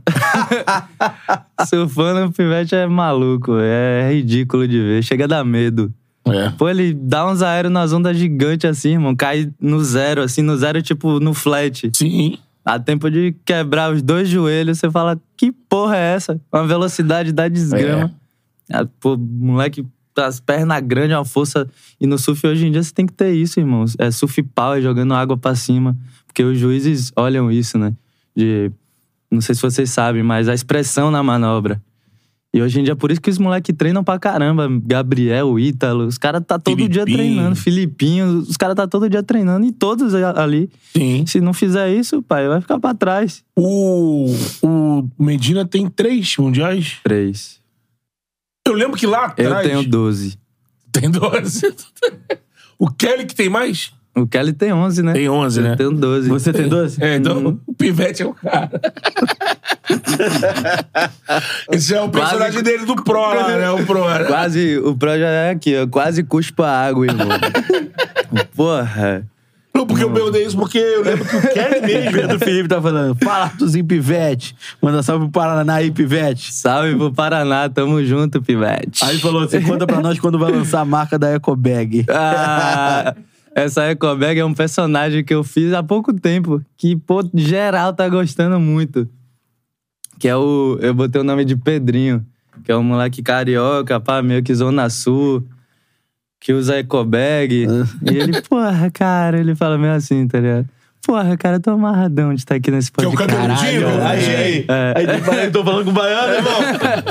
Surfando, o pivete é maluco. É ridículo de ver. Chega a dar medo. É. Pô, ele dá uns aéreos nas ondas gigantes assim, irmão. Cai no zero, assim, no zero, tipo, no flat. Sim. Dá tempo de quebrar os dois joelhos. Você fala, que porra é essa? Uma velocidade da desgrama. Ah, Pô, moleque, as pernas grandes, uma força. E no surf hoje em dia você tem que ter isso, irmão. É surf power, jogando água pra cima. Porque os juízes olham isso, né? De. Não sei se vocês sabem, mas a expressão na manobra. E hoje em dia, por isso que os moleques treinam pra caramba. Gabriel, Ítalo, os caras tá todo dia Filipinho. treinando. Filipinho, os caras tá todo dia treinando. E todos ali. Sim. Se não fizer isso, pai, vai ficar pra trás. O, o Medina tem três mundiais. Três. Eu lembro que lá Eu atrás. tenho 12. Tem 12. o Kelly que tem mais? O Kelly tem 11, né? Tem 11, né? Eu tenho 12. Você tem 12? É, então o Pivete é o cara. Esse é o personagem dele do Pro lá, né? O Pro. né? Quase, o Pro já é aqui, ó. Quase cuspa água, irmão. Porra. Não, porque eu perguntei isso porque eu lembro que o Kelly mesmo. Pedro Felipe tá falando, fala Arthurzinho Pivete. Manda salve pro Paraná aí, Pivete. Salve pro Paraná, tamo junto, Pivete. Aí ele falou assim, conta pra nós quando vai lançar a marca da Ecobag. Ah, essa Ecobag é um personagem que eu fiz há pouco tempo. Que, pô, geral tá gostando muito. Que é o. Eu botei o nome de Pedrinho. Que é um moleque carioca, pá, meio que Zona Sul. Que usa Ecobag. e ele, porra, cara, ele fala meio assim, tá ligado? Porra, cara, eu tô amarradão de estar aqui nesse Que é o podcast. cabeludinho? Aí, É. aí tipo, aí eu tô falando com o baiano, irmão.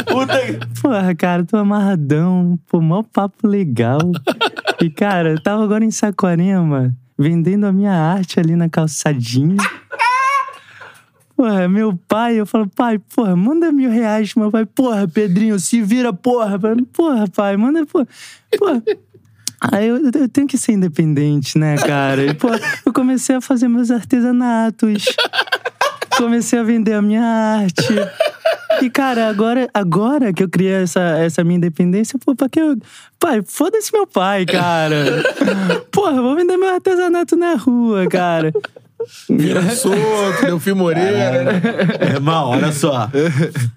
Puta que... Porra, cara, tô amarradão. Pô, mó papo legal. e, cara, eu tava agora em Saquarema, vendendo a minha arte ali na calçadinha. Porra, meu pai, eu falo, pai, porra, manda mil reais pro meu pai. Porra, Pedrinho, se vira, porra. Porra, pai, manda, porra. Porra. Aí eu, eu tenho que ser independente, né, cara? E, pô, eu comecei a fazer meus artesanatos. Comecei a vender a minha arte. E, cara, agora, agora que eu criei essa, essa minha independência, pô, pra que eu. Pai, foda-se meu pai, cara. Porra, eu vou vender meu artesanato na rua, cara. Vira solto, Delfim Moreira. né? Irmão, olha só.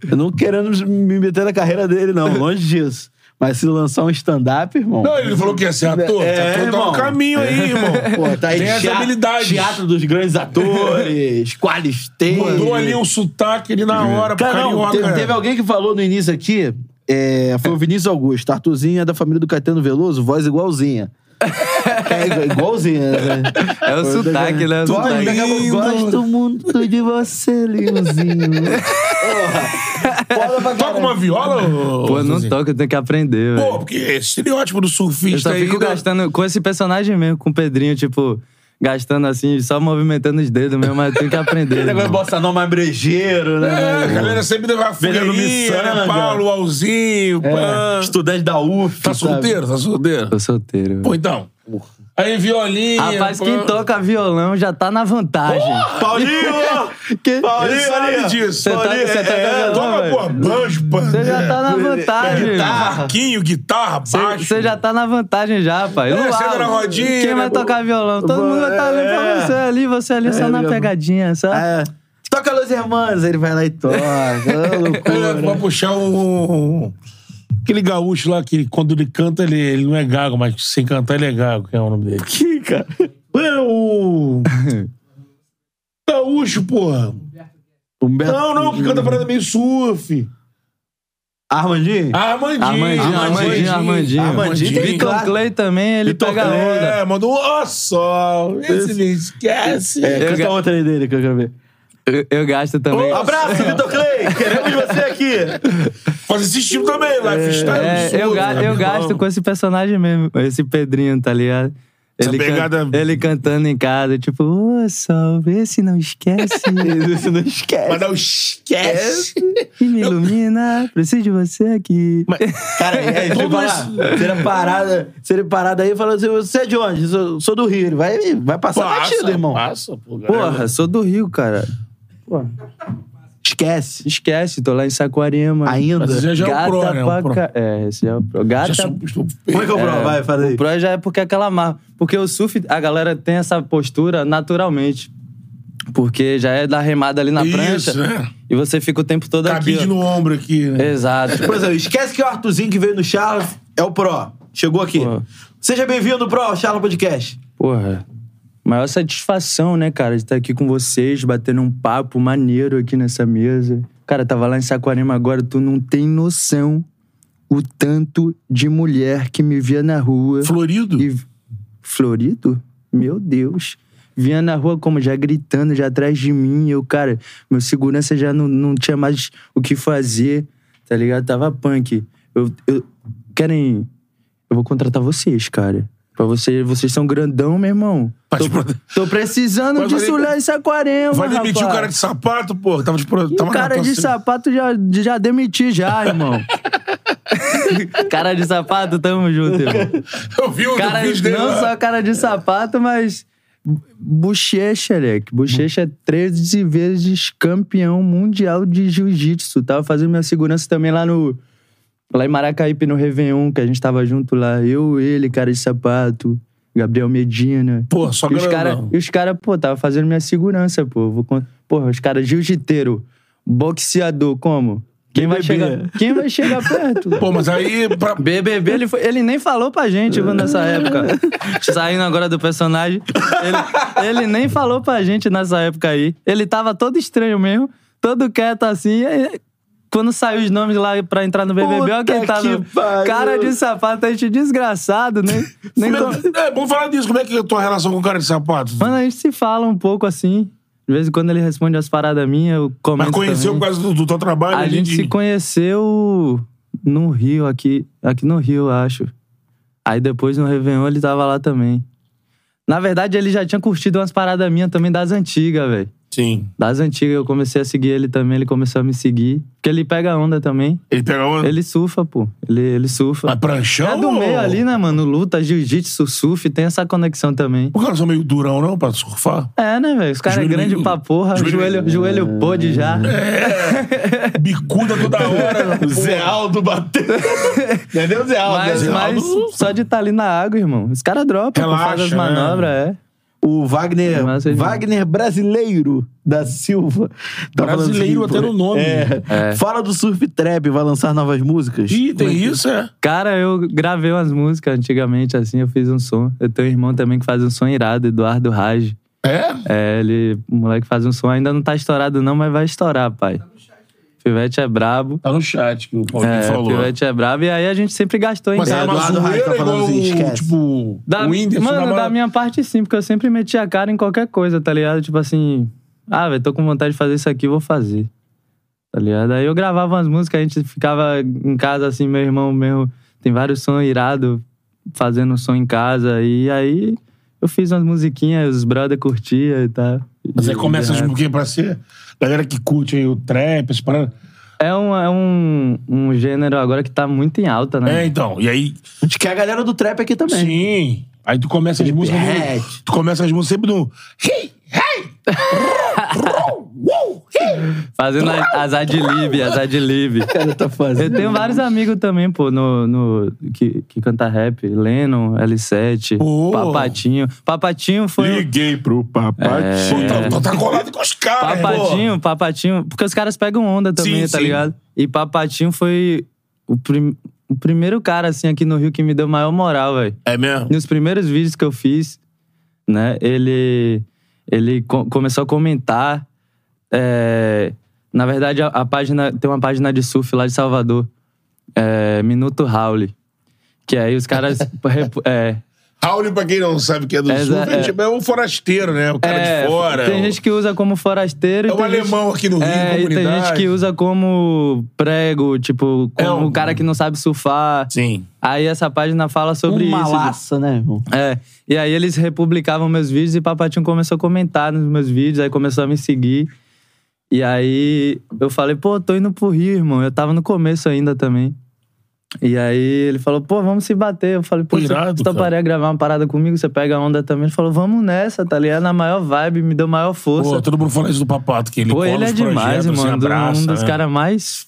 Eu não querendo me meter na carreira dele, não. Longe disso. Mas se lançar um stand-up, irmão... Não, ele falou que ia ser ator. É, ator tá irmão. no caminho aí, irmão. Pô, tá aí Tem essa habilidade. Teatro dos grandes atores, Qualistei. Mudou ali um sotaque ali na hora pro Cara, não, carioca. te- teve alguém que falou no início aqui, é, foi o Vinícius Augusto. Arthurzinho é da família do Caetano Veloso, voz igualzinha. É igual- igualzinha. Né? É o sotaque, né? Tudo sotaque. Gosto muito de você, Leozinho. Porra. Toca uma viola? ô- Pô, não toca, eu tenho que aprender, Pô, porque esse estereótipo do Eu surfista só aí... fico da- gastando com esse personagem mesmo, com o Pedrinho, tipo, gastando assim, só movimentando os dedos mesmo, mas eu tenho que aprender. Aquele negócio de bossa nova mais brejeiro, né? É, a galera sempre leva Vendendo fogueirinha, né? miçanga. Paulo, Alzinho, É, pã. estudante da UF. Tá sabe? solteiro? Tá solteiro? Tô solteiro. Pô, então. Aí violinha... Rapaz, pã. quem toca violão já tá na vantagem. Paulinho! Que- Paulinho, Ele sabe disso. Você tá, Paulinho, você tá é, violão, Toca, pô, banjo. Você já tá na vantagem. Guitarra. Marquinho, guitarra, baixo. Você já tá na vantagem já, pai. É, Luau, senta na rodinha, Quem né, vai pô? tocar violão? Todo mundo vai estar ali pra É. você ali, você ali, só na pegadinha, só. É. Toca Los Hermanos, ele vai lá e toca. Ele loucura. vai puxar um... Aquele gaúcho lá que quando ele canta, ele, ele não é gago, mas sem cantar ele é gago. Que é o nome dele? Que, cara? É o... Gaúcho, porra. Humberto... Não, não, que canta parada meio surf. Armandinho? Armandinho. Armandinho, Armandinho, Armandinho. Armandinho Vitor. Clay também, ele Vitor pega Clay, onda. É, mandou um ó só. Esse me esquece. É, Eu canta outra aí dele que eu quero ver. Eu, eu gasto também. Abraço, Vitor Clay! Queremos você aqui! Faz esse estilo também, lifestyle. É, absurdo, eu, ga- eu gasto com esse personagem mesmo, esse Pedrinho, tá ligado? Essa Ele, can- pegada- ele cantando em casa, tipo, ô sol, vê se não esquece. Você não esquece. Mas não esquece. e me ilumina, preciso de você aqui. Cara, é, Tudo tudo isso- Seria parada, seria parada aí falando assim: você é de onde? Sou, sou do Rio. Ele vai, vai passar batido, irmão. Passa, pô. Porra, sou do Rio, cara. Porra. Esquece. Esquece, tô lá em Saquarema. Ainda. Mas esse já é o Gata pro, né? O pra pro. ca- É, esse é o pro. Gata. Já sou- Como é que eu provo? Vai, faz aí. O pro já é porque é aquela marra. Porque o surf, a galera tem essa postura naturalmente. Porque já é da remada ali na Isso, prancha. né? E você fica o tempo todo Cabide aqui. ó. no ombro aqui, né? Exato. Por exemplo, esquece que o Arthurzinho que veio no Charla é o Pro. Chegou aqui. Pô. Seja bem-vindo, Pro, ao Charla Podcast. Porra. Maior satisfação, né, cara, de estar aqui com vocês, batendo um papo maneiro aqui nessa mesa. Cara, tava lá em Saquarema agora, tu não tem noção o tanto de mulher que me via na rua. Florido. E Florido? Meu Deus. Vinha na rua como já gritando, já atrás de mim. Eu, cara, meu segurança já não, não tinha mais o que fazer, tá ligado? Tava punk. Eu, eu querem. Eu vou contratar vocês, cara. Pra vocês, vocês são grandão, meu irmão. Tô, tô precisando Mas disso lá em Saquarema, Vai demitir rapaz. o cara de sapato, pô. Tava de tava o cara de se- sapato já, já demiti já, irmão. cara de sapato, tamo junto, irmão. Eu vi o Cara, vídeo dele não só cara de sapato, mas. Bochecha, Alec. Bochecha é 13 vezes campeão mundial de jiu-jitsu. Tava fazendo minha segurança também lá no. Lá em Maracaípe, no Réveillon, que a gente tava junto lá. Eu, ele, cara de sapato. Gabriel Medina. Pô, só e os cara. E os caras, pô, tava fazendo minha segurança, pô. Vou, porra, os caras jiu-jiteiro, boxeador, como? Quem vai, chegar, quem vai chegar perto? Pô, mas aí... Pra... BBB, ele, foi- ele nem falou pra gente mano, nessa época. Saindo agora do personagem. Ele, ele nem falou pra gente nessa época aí. Ele tava todo estranho mesmo, todo quieto assim. Quando saiu os nomes lá pra entrar no BBB, olha quem tava. que. Cara de sapato, a gente desgraçado, né? Nem Como é- vamos falar disso. Como é que é a tua relação com o cara de sapato? Mano, a gente se fala um pouco assim. De vez em quando ele responde as paradas minhas, eu comento Mas conheceu também. por causa do, do teu trabalho A gente de... se conheceu no Rio, aqui, aqui no Rio, acho. Aí depois no Réveillon ele tava lá também. Na verdade, ele já tinha curtido umas paradas minhas também das antigas, velho. Sim. Das antigas, eu comecei a seguir ele também, ele começou a me seguir. Porque ele pega onda também. Ele pega uma... Ele surfa, pô. Ele, ele surfa. Mas pranchão? É do meio ou- ali, né, mano? Luta, jiu-jitsu, surf, tem essa conexão também. Os caras são meio durão, não? Pra surfar? É, né, velho? Os caras é grande pra porra, joelho- joelho, joelho, pôde já. Bicuda toda hora. O Zé Aldo bateu. Entendeu, Zé Aldo? Mas, Zé mas Aldo- só de estar ali na água, irmão. Os caras dropam, pô, Relaxa, faz as né? manobras, é. O Wagner, Wagner brasileiro da Silva. Tá Brasileiro assim, até no nome. É. É. Fala do Surf Trap, vai lançar novas músicas. Ih, é tem que- isso, é? Cara, eu gravei umas músicas antigamente, assim, eu fiz um som. Eu tenho um irmão também que faz um som irado, Eduardo Raj. É? É, ele, o moleque faz um som, ainda não tá estourado não, mas vai estourar, pai. Pivete é brabo. Tá no chat que o Paulinho É, falou. Pivete é brabo. E aí a gente sempre gastou em Mas é casa. uma zoeira tá falando igual assim, tipo, Da, o Whindersson. mano, da minha parte sim, porque eu sempre metia a cara em qualquer coisa, tá ligado? Tipo assim, ah, velho, tô com vontade de fazer isso aqui, vou fazer. Tá ligado? Aí eu gravava umas músicas, a gente ficava em casa assim, meu irmão meu tem vários sons irados, fazendo som em casa. E aí eu fiz umas musiquinhas, os brother curtia e tal. Mas aí começa e- tipo, porque pra ser... Galera que curte aí o trap, essa parada. É, um, é um, um gênero agora que tá muito em alta, né? É, então. E aí, A gente quer a galera do trap aqui também. sim. Aí tu começa as músicas... no- tu começa as músicas sempre no... Hey, Fazendo as, adlib, as adlib. Cara tá fazendo. Eu tenho vários amigos também, pô, no, no, que, que canta rap. Lennon, L7, Pô. Papatinho. Papatinho foi. Liguei pro papai. É. Tá, tá colado com os caras. Papatinho, Papatinho. Porque os caras pegam onda também, Sim, tá sim. ligado? E Papatinho foi o, prim- o primeiro cara, assim, aqui no Rio que me deu maior moral, velho. É mesmo? Nos primeiros vídeos que eu fiz, né, ele, ele co- começou a comentar. é, na verdade, a, a página tem uma página de surf lá de Salvador. é, Minuto Raul. Que aí os caras. é, Raul, pra quem não sabe o que é do É, sul, é. é, tipo, é um forasteiro, né? O cara é, de fora. Tem o- gente que usa como forasteiro. É o tem gente- alemão aqui no Rio, É, e tem comunidade. gente que usa como prego, tipo, É como um- o cara que não sabe surfar. Sim. Aí essa página fala sobre Uma isso. laça, né, irmão? É. E aí eles republicavam meus vídeos e Papatinho começou a comentar nos meus vídeos, aí começou a me seguir. E aí eu falei, pô, tô indo pro Rio, irmão. Eu tava no começo ainda também. E aí ele falou, pô, vamos se bater. Eu falei, pô, irado, você toparia gravar uma parada comigo? Você pega a onda também? Ele falou, vamos nessa, tá ligado? Na maior vibe, me deu maior força. Pô, todo mundo fala isso do Papato, que ele Pô, ele é demais, projetos, mano. se abraça, um dos né? caras mais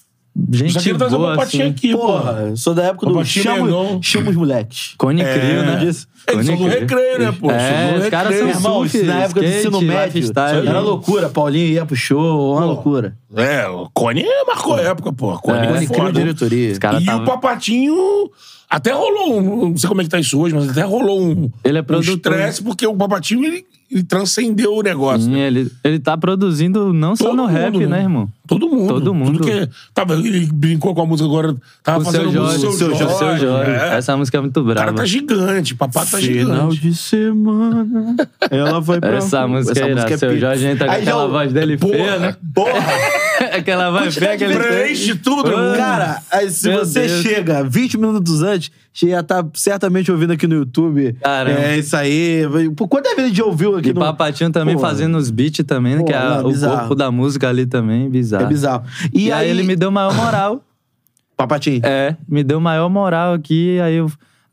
Gente ele traz o boa, Papatinho assim. aqui, Porra, porra. eu sou da época do chama, chama os moleques. Cone É. Crio, né? Disso. Eles são do recreio, né, pô? É, do os caras são Irmão, surf, isso na época do skate, ensino médio, era loucura. Paulinho ia pro show, uma loucura. É, o Cone marcou a época, pô. Cone É, é, Cone criou foda. diretoria. E tava- o Papatinho até rolou um. Não sei como é que tá isso hoje, mas até rolou um. Ele é um produtor. estresse, porque o Papatinho ele, ele transcendeu o negócio. Sim, né? ele, ele tá produzindo não só Todo no rap, mundo, né, irmão? Todo mundo. Todo mundo. Tudo que, tava, ele brincou com a música agora. Tava O fazendo seu Jorge, seu Jorge. seu Jorge. é. Essa música é muito O cara brava. tá gigante, papá tá Final gigante. de semana. Ela vai pra Essa música Essa é música é Seu. Jorge entra com aquela o- voz dele Porra, feia, né? Porra! aquela voz feia que ele. Preenche tudo. Cara, aí se Meu você Deus. chega 20 minutos antes, você já tá certamente ouvindo aqui no YouTube. Caramba. É isso aí. Pô, quantas vezes a gente ouviu aqui E no... Papatinho também Porra. fazendo os beats também, né? que é não, o bizarro. corpo da música ali também, bizarro. É bizarro. E, E, aí, ele me deu maior moral. Papatinho. É, me deu maior moral aqui. Aí eu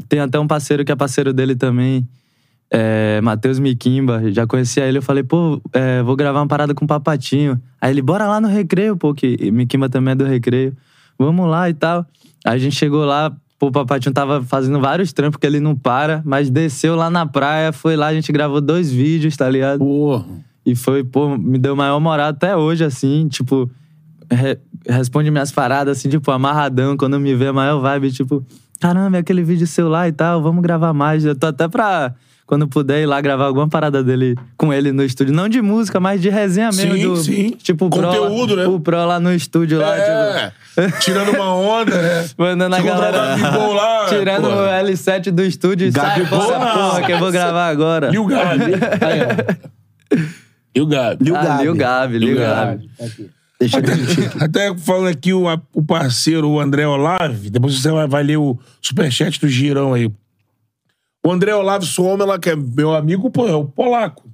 tenho até um parceiro que é parceiro dele também, é, Matheus Miquimba. Já conhecia ele. Eu falei, pô, é, vou gravar uma parada com o Papatinho. Aí ele, bora lá no recreio, pô, que Miquimba também é do recreio. Vamos lá e tal. Aí a gente chegou lá, pô, o Papatinho tava fazendo vários trampos que ele não para, mas desceu lá na praia, foi lá, a gente gravou dois vídeos, tá ligado? Porra. E foi, pô, me deu maior moral até hoje, assim, tipo, re- responde minhas paradas, assim, tipo, amarradão, quando me vê a maior vibe, tipo, caramba, é aquele vídeo seu lá e tal, vamos gravar mais. Eu tô até pra, quando puder ir lá gravar alguma parada dele com ele no estúdio, não de música, mas de resenha mesmo. Sim, do, sim. Tipo, o Pro Conteúdo, né? O Pro lá no estúdio, lá, É, tirando uma onda, né? tipo, mandando a encontrar galera. o Gabigol lá, Tirando porra. o L7 do estúdio e sai fora, não. porra, que eu vou gravar agora. E o Gabi. Aí, ó. E o Gabi. Ah, Gabi. Lil Gabi, Lil Lil Gabi. Deixa eu Até, até falando aqui, o, o parceiro, o André Olave, depois você vai, vai ler o superchat do Girão aí. O André Olave Suomela, que é meu amigo, pô, é o polaco.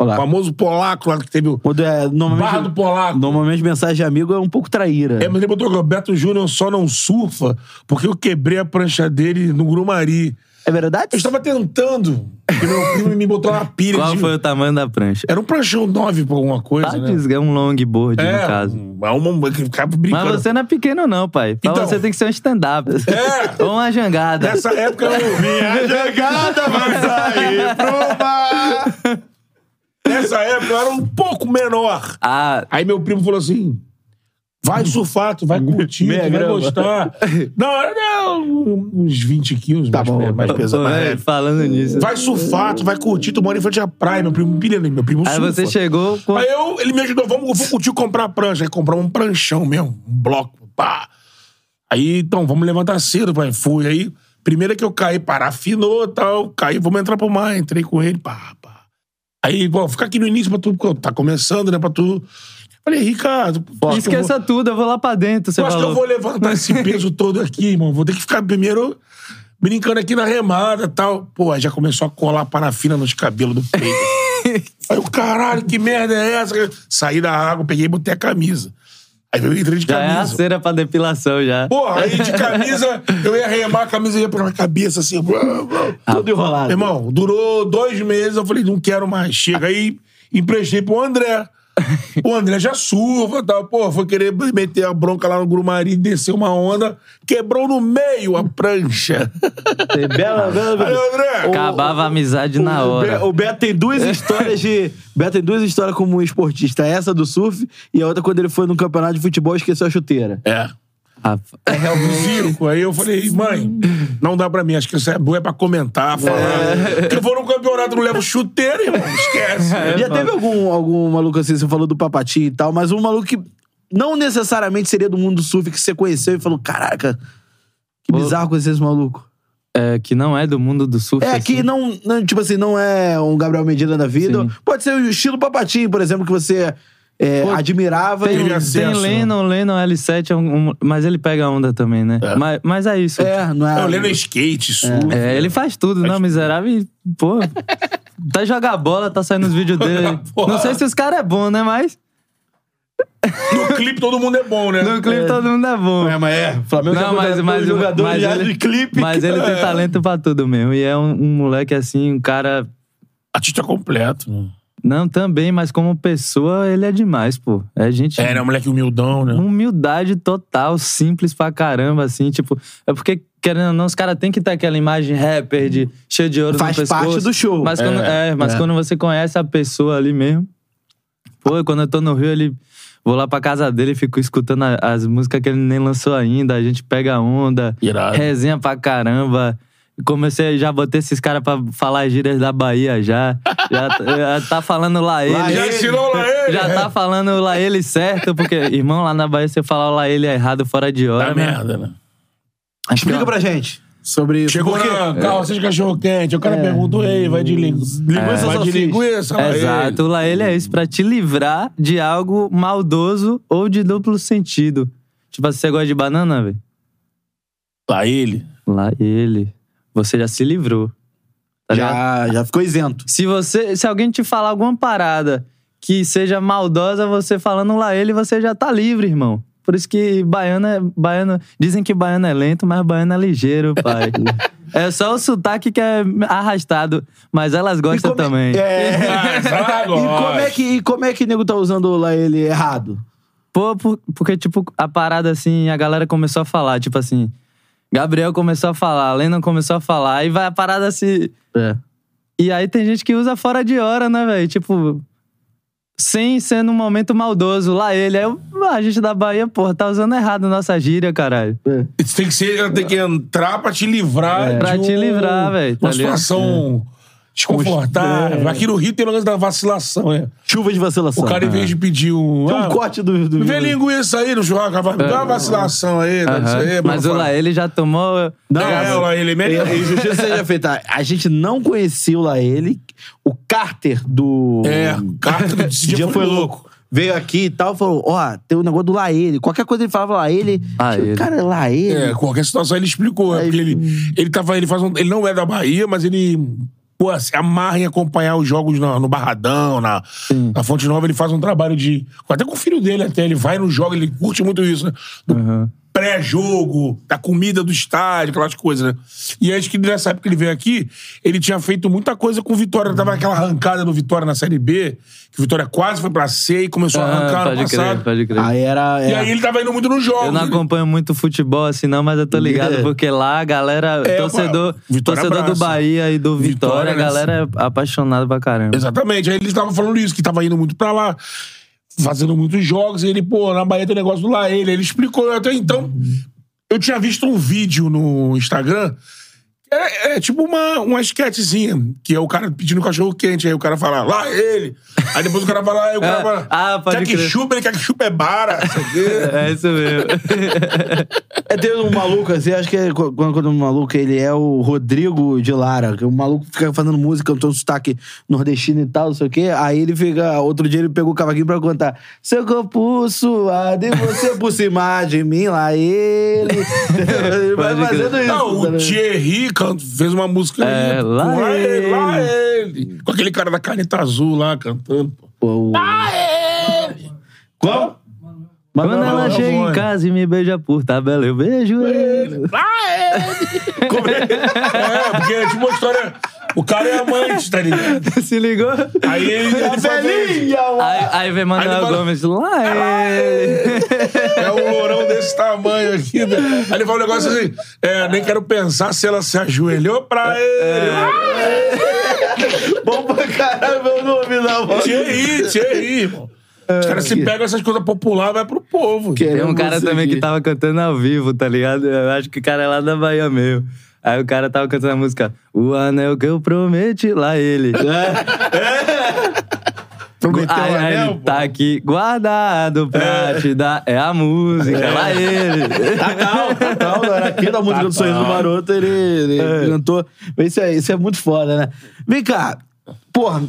Olá. O famoso polaco lá que teve o é, normalmente, Barra do Polaco. Normalmente mensagem de amigo é um pouco traíra. É, mas ele botou que o Beto Júnior só não surfa porque eu quebrei a prancha dele no Grumari. É verdade? Eu estava tentando, porque meu primo me botou uma pilha Qual de... foi o tamanho da prancha? Era um pranchão 9 por alguma coisa, Tá, né? é um longboard, É, no caso. é ficava brincando. Mas você não é pequeno, não, pai. Pra Então. você tem que ser um stand-up. É. Ou uma jangada. Nessa época eu Minha jogada vai sair pro mar. Nessa época eu era um pouco menor. Ah, Aí meu primo falou assim: vai surfar, tu vai curtir, Meia tu vai grama. gostar. Não, era não, uns 20 quilos, Tá mais, bom, mais tá pesado. mais é, leve. falando nisso. Vai surfar, tu vai curtir, tu mora em frente à praia, meu primo pilha, meu primo Aí surfa. você chegou com. Aí eu, ele me ajudou, vamos, vou curtir comprar prancha. Aí compramos um pranchão mesmo, um bloco, pá. Aí, então, vamos levantar cedo, pai. Fui. Aí, primeira que eu caí, parafinou e tal, caí, vamos entrar pro mar. Entrei com ele, pá, pá. Aí, pô, fica aqui no início pra tu, porque tá começando, né, pra tu... Falei, Ricardo, acho que eu vou- Esqueça tudo, eu vou lá pra dentro. Você eu acho que eu vou levantar esse peso todo aqui, irmão. Vou ter que ficar primeiro brincando aqui na remada e tal. Pô, aí já começou a colar parafina nos cabelos do peito. aí eu, caralho, que merda é essa? Saí da água, peguei e botei a camisa. Aí eu entrei de Já é a camisa. cera pra depilação já. Porra, aí de camisa, eu ia remar, a camisa ia pela cabeça assim. blá, blá. Tudo enrolado. Irmão, durou dois meses, eu falei, não quero mais. Chega aí, emprestei pro André. O André já surfa e tal. Pô, foi querer meter a bronca lá no Grumari, desceu uma onda, quebrou no meio a prancha. Bela, bela, Aí, André, Acabava a amizade na O Be- hora. O Beto tem duas histórias de. Beto tem duas histórias como um esportista. Essa do surf e a outra quando ele foi num campeonato de futebol e esqueceu a chuteira. É. Ah, É o circo. Aí eu falei, mãe, não dá pra mim, acho que isso é boa é pra comentar, falar. Porque eu vou no campeonato, não levo chuteiro, irmão. Esquece. Já teve algum, algum maluco assim, você falou do Papatinho e tal, mas um maluco que não necessariamente seria do mundo do surf que você conheceu e falou: caraca, Que bizarro conhecer esse maluco. É, que não é do mundo do surf. É, assim. que não, não, tipo assim, não é um Gabriel Medina da vida. Sim. Pode ser o estilo Papatinho, por exemplo, que você é, Pô, admirava. Tem, e- Teve tem acesso, Lennon, Lennon L7, é um- um- mas ele pega onda também, né? Mas, mas é isso. É, não é. É, o Leno é skate, surf. É, ele faz tudo, não, miserável. e, Pô, tá jogar bola, tá saindo os vídeos dele. Não sei se os caras é bom, né? Mas No clipe todo mundo é bom, né? no clipe todo mundo é bom. É, mas é. Flamengo Não, mas, contratou mas, um jogador mas, ele, de clipe. mas ele tem É. talento pra tudo mesmo. E é um, um moleque assim, um cara. Artista completo. Né? Não, também, mas como pessoa, ele é demais, pô. É gente. É, né? Moleque humildão, né? Humildade total, simples pra caramba, assim, tipo. É porque, querendo ou não, os caras têm que ter aquela imagem rapper de cheio de ouro Faz no pescoço. parte do show. Mas quando, é, mas É. quando você conhece a pessoa ali mesmo. Pô, quando eu tô no Rio, ele. Vou lá pra casa dele e fico escutando a- as músicas que ele nem lançou ainda. A gente pega onda, Irado. resenha pra caramba. Comecei, já botei esses caras pra falar as gírias da Bahia já. Já, já tá falando lá ele. Lá Já ensinou lá ele? Já tá falando lá ele certo, porque, irmão, lá na Bahia você falar lá ele é errado fora de hora. Dá né? merda, né? Acho que, Explica ó, pra gente sobre isso. Chegou Porque- na carroça de cachorro quente, o cara perguntou, ei, vai de linguiça. Linguiça vai de linguiça, lá Exato, lá ele é isso, pra te livrar de algo maldoso ou de duplo sentido. Tipo, você gosta de banana, velho? Lá ele. Lá ele. Você já se livrou. Tá ligado? já, já ficou isento. Se você, se alguém te falar alguma parada que seja maldosa, você falando lá ele, você já tá livre, irmão. Por isso que baiano é. Baiano, dizem que baiano é lento, mas baiano é ligeiro, pai. é só o sotaque que é arrastado, mas elas gostam é- também. É. Ah, e, como é que, e como é que o nego tá usando lá ele errado? Pô, por- porque, tipo, a parada assim, a galera começou a falar, tipo assim. Gabriel começou a falar, Lennon começou a falar, aí vai a parada assim. É. E aí tem gente que usa fora de hora, né, velho? Tipo, sem ser num momento maldoso. Lá ele, aí eu- a gente da Bahia, porra, tá usando errado nossa gíria, caralho. Isso tem que ser, tem que entrar pra te livrar. É. Pra de te um- livrar, velho, tá Uma ligado? situação desconfortável. Aqui no Rio tem o negócio da vacilação, é. Chuva de vacilação. O cara, em vez de pedir um. Tem um ah, corte do. do Vê linguiça aí no churrasco, vai, me dá uma vacilação aí. Mas o bora lá fora. ele já tomou. Não, É, o lá ele é E, melhor. justiça seja feita. A gente não conhecia o lá ele. O Carter do. É, o Carter desse Esse dia foi louco. Veio aqui e tal, falou: Ó, tem o negócio do lá ele. Qualquer coisa ele falava lá ele. Lá ele. Cara, lá ele. É, qualquer situação ele explicou. É, Aí- porque ele, ele tava. Ele, faz um- ele não é da Bahia, mas ele. Pô, se amarra em acompanhar os jogos na- no Barradão, na, na Fonte Nova, ele faz um trabalho de. Até com o filho dele, até. Ele vai no jogo, ele curte muito isso, né? Do Aham. pré-jogo, da comida do estádio, aquelas coisas, né? E acho que nessa época que ele veio aqui, ele tinha feito muita coisa com o Vitória. Tava aquela arrancada do Vitória na Série B, que o Vitória quase foi pra C e começou a Ah, arrancar no pode crer, passado. pode crer. Aí era. E é. aí ele tava indo muito nos jogos. Eu não Ele- acompanho muito futebol assim, não, mas eu tô ligado, É. porque lá a galera, É, torcedor, Vitória torcedor do. Bahia e do Vitória, Vitória, a né? galera é apaixonada pra caramba. Exatamente. Aí ele estava falando isso, que tava indo muito pra lá, fazendo muitos jogos, e ele, pô, na Bahia tem negócio do lá ele. Ele explicou até então. Eu tinha visto um vídeo no Instagram. É, é tipo uma, uma esquetezinha, que é o cara pedindo cachorro quente, aí o cara fala, lá ele. Aí depois o cara fala, aí o cara É. fala, Ah, pode quer que crer. chupa, ele quer que chupa é bara. É isso mesmo. É, tem um maluco assim, acho que é, quando, quando um maluco ele é o Rodrigo de Lara, que o maluco fica fazendo música, cantando sotaque nordestino e tal, não sei o quê. Aí ele fica. Outro dia ele pegou o cavaquinho pra cantar. Seu corpo suado e você por cima de mim, lá ele. ele vai fazendo isso. Não, tá o ligado? Thierry can- fez uma música É, aí, lá com ele. lá ele. Com aquele cara da caneta azul lá cantando. pô. Pô, o- Qual? Quando ela chega em casa e me beija por tabela, eu beijo ele. Como é? é, porque é tipo uma história. O cara é amante, tá ligado? Se ligou? Aí ele. faz- Velhinha. Aí, aí vem Manuel fala- Gomes lá. ele. É um lourão desse tamanho aqui. Né? Aí ele fala um negócio assim: é, nem quero pensar se ela se ajoelhou pra ele. Bom pra caralho meu nome, não, mano. Thierry, Thierry, irmão. Os caras se pegam essas coisas populares vai pro povo. Tem um cara Queremos também que tava cantando ao vivo, tá ligado? Eu acho que o cara é lá da Bahia mesmo. Aí o cara tava cantando a música O anel que eu prometi, lá ele. É. Prometeu Aí, o anel, ele tá aqui, guardado pra te dar. É a música, lá ele. Total, total. Era aqui da música do Total. Sorriso do Maroto, ele, ele É. cantou. Isso é, isso é muito foda, né? Vem cá. Porra,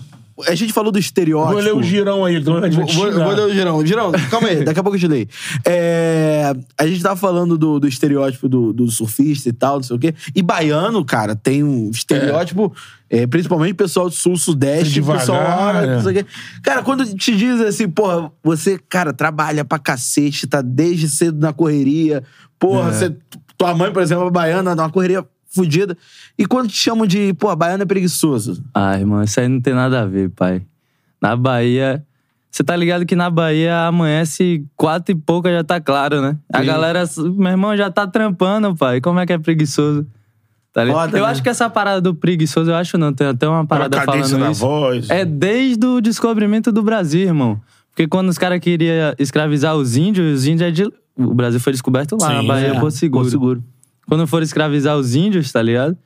a gente falou do estereótipo. Vou ler o girão aí, então Vou, vou, ler o Girão. Girão, calma aí, daqui a pouco eu te leio. É, a gente tava falando do, do estereótipo do, do surfista e tal, não sei o quê. E baiano, cara, tem um estereótipo, é, principalmente pessoal do sul-sudeste, Devagar, pessoal árabe, né? não sei o quê. Cara, quando te dizem assim, porra, você, cara, trabalha pra cacete, tá desde cedo na correria, porra, É. você, tua mãe, por exemplo, é baiana, numa correria fudida. E quando te chamam de, pô, baiano é preguiçoso. Ah, irmão, isso aí não tem nada a ver, pai. Na Bahia. Você tá ligado que na Bahia amanhece quatro e pouca já tá claro, né? A Sim. galera, meu irmão, já tá trampando, pai. Como é que é preguiçoso? Tá ligado? Foda, eu né? acho que essa parada do preguiçoso, eu acho não, tem até uma parada cadência falando da isso. voz. É desde o descobrimento do Brasil, irmão. Porque quando os caras queriam escravizar os índios, os índios é de. O Brasil foi descoberto lá, na Sim, Bahia, é. Porto Seguro. Porto Seguro. Quando foram escravizar os índios, tá ligado?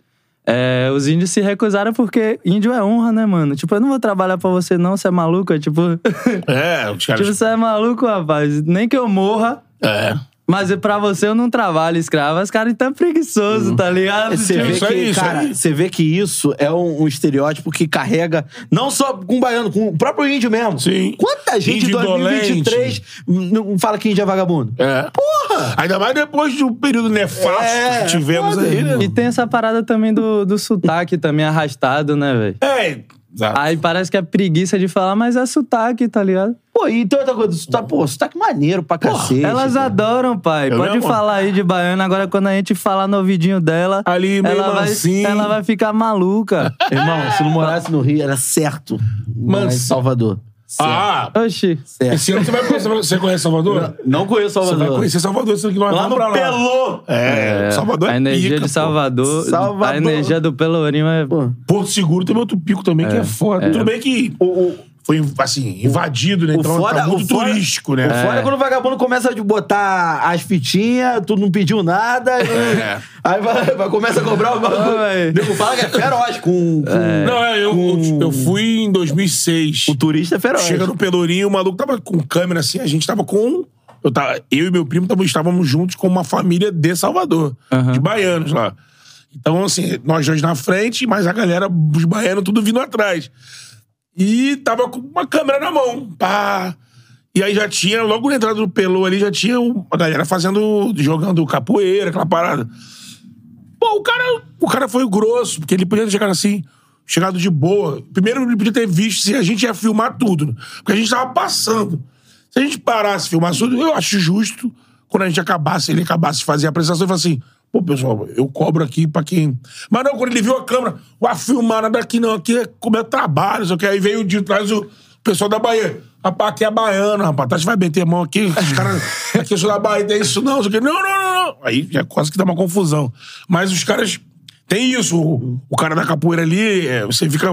É, os índios se recusaram porque índio é honra, né, mano? Tipo, eu não vou trabalhar pra você, não, você é maluco. É tipo, É, os caras. tipo, você é maluco, rapaz. Nem que eu morra, É. mas pra você eu não trabalho escravo. Os caras tão preguiçosos, tá ligado? Você Tipo, vê isso que, aí, isso cara, aí. você vê que isso é um, um estereótipo que carrega não só com o baiano, com o próprio índio mesmo. Sim. Quanta gente em Índio 2023 não fala que índio é vagabundo? É. Porra! Ainda mais depois de um período nefasto É, que tivemos foda. aí, né? E tem essa parada também do, do sotaque também arrastado, né, velho? É, exato. Aí parece que é preguiça de falar, mas é sotaque, tá ligado? Pô, e tem outra coisa, sotaque, pô, sotaque maneiro pra cacete. Elas cara. adoram, pai. Eu Pode mesmo? falar aí de baiana. Agora, quando a gente falar no ouvidinho dela, Ali, meio ela, vai, mansinho. ela vai ficar maluca. Irmão, se não morasse no Rio, era certo. Em Manso. Salvador. Ah, Oxi. certo. esse ano você vai conhecer. Você conhece Salvador? Não conheço Você Salvador. vai conhecer Salvador, ano que nós Lá vamos no pra lá. Pelô. É, Salvador é a energia pica, de pô. Salvador, Salvador. A energia do Pelourinho é. Pô. Porto Seguro tem outro pico também, que é foda. Tudo bem que O, o, foi, assim, invadido, né? o Então foda, tá muito turístico, né? O foda é quando o vagabundo começa a botar as fitinhas, tu não pediu nada. É. Aí vai, vai- começa a cobrar o bagulho. Nego fala que é feroz com. com Não, é, eu, eu, eu fui em 2006. O turista é feroz. Chega no Pelourinho, o maluco tava com câmera assim, a gente tava com. Eu, tava, eu e meu primo tava, estávamos juntos com uma família de Salvador, de baianos lá. Então, assim, nós dois na frente, mas a galera, os baianos, tudo vindo atrás. E tava com uma câmera na mão. Pá. E aí já tinha, logo na entrada do Pelô ali, já tinha uma galera fazendo, jogando capoeira, aquela parada. Pô, o cara, o cara foi grosso, porque ele podia ter chegado assim, chegado de boa. Primeiro, ele podia ter visto se a gente ia filmar tudo. né? Porque a gente tava passando. Se a gente parasse, filmasse tudo, eu acho justo, quando a gente acabasse, ele acabasse de fazer a apresentação, ele falasse assim, pô, pessoal, eu cobro aqui pra quem... Mas não, quando ele viu a câmera, vai filmar nada aqui não, aqui é como é trabalho, só que aí veio de trás o pessoal da Bahia. Rapaz, aqui é baiano, rapaz. Tá, você vai meter a mão aqui, os caras. Aqui eu sou da Bahia, tem isso não, isso aqui. Não, não, não, não. Aí já quase que dá uma confusão. Mas os caras. Tem isso. O, o cara da capoeira ali, é, você fica.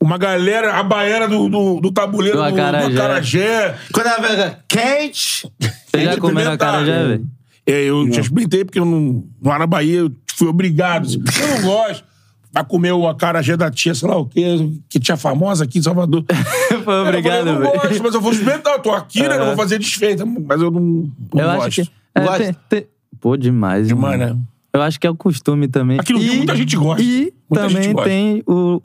Uma galera, a baiana do, do, do tabuleiro Do do, do acarajé. acarajé. Quando ela pega quente. Você já Tem que comeu já, velho? É, eu já experimentei, porque eu não, lá na Bahia eu fui obrigado. assim, Eu não gosto. Vai comer o acarajé da tia, sei lá o quê, que tia famosa aqui em Salvador. Foi Eu obrigado, falei, eu não velho. gosto, mas eu vou experimentar. Eu tô aqui, né? Não vou fazer desfeita. Mas eu não, não Eu gosto. acho que. é, Gosta? tem- tem- Pô, demais, Demais, mano. né? Eu acho que é o costume também. Aqui no Rio muita gente gosta. E Muita também gosta. tem o,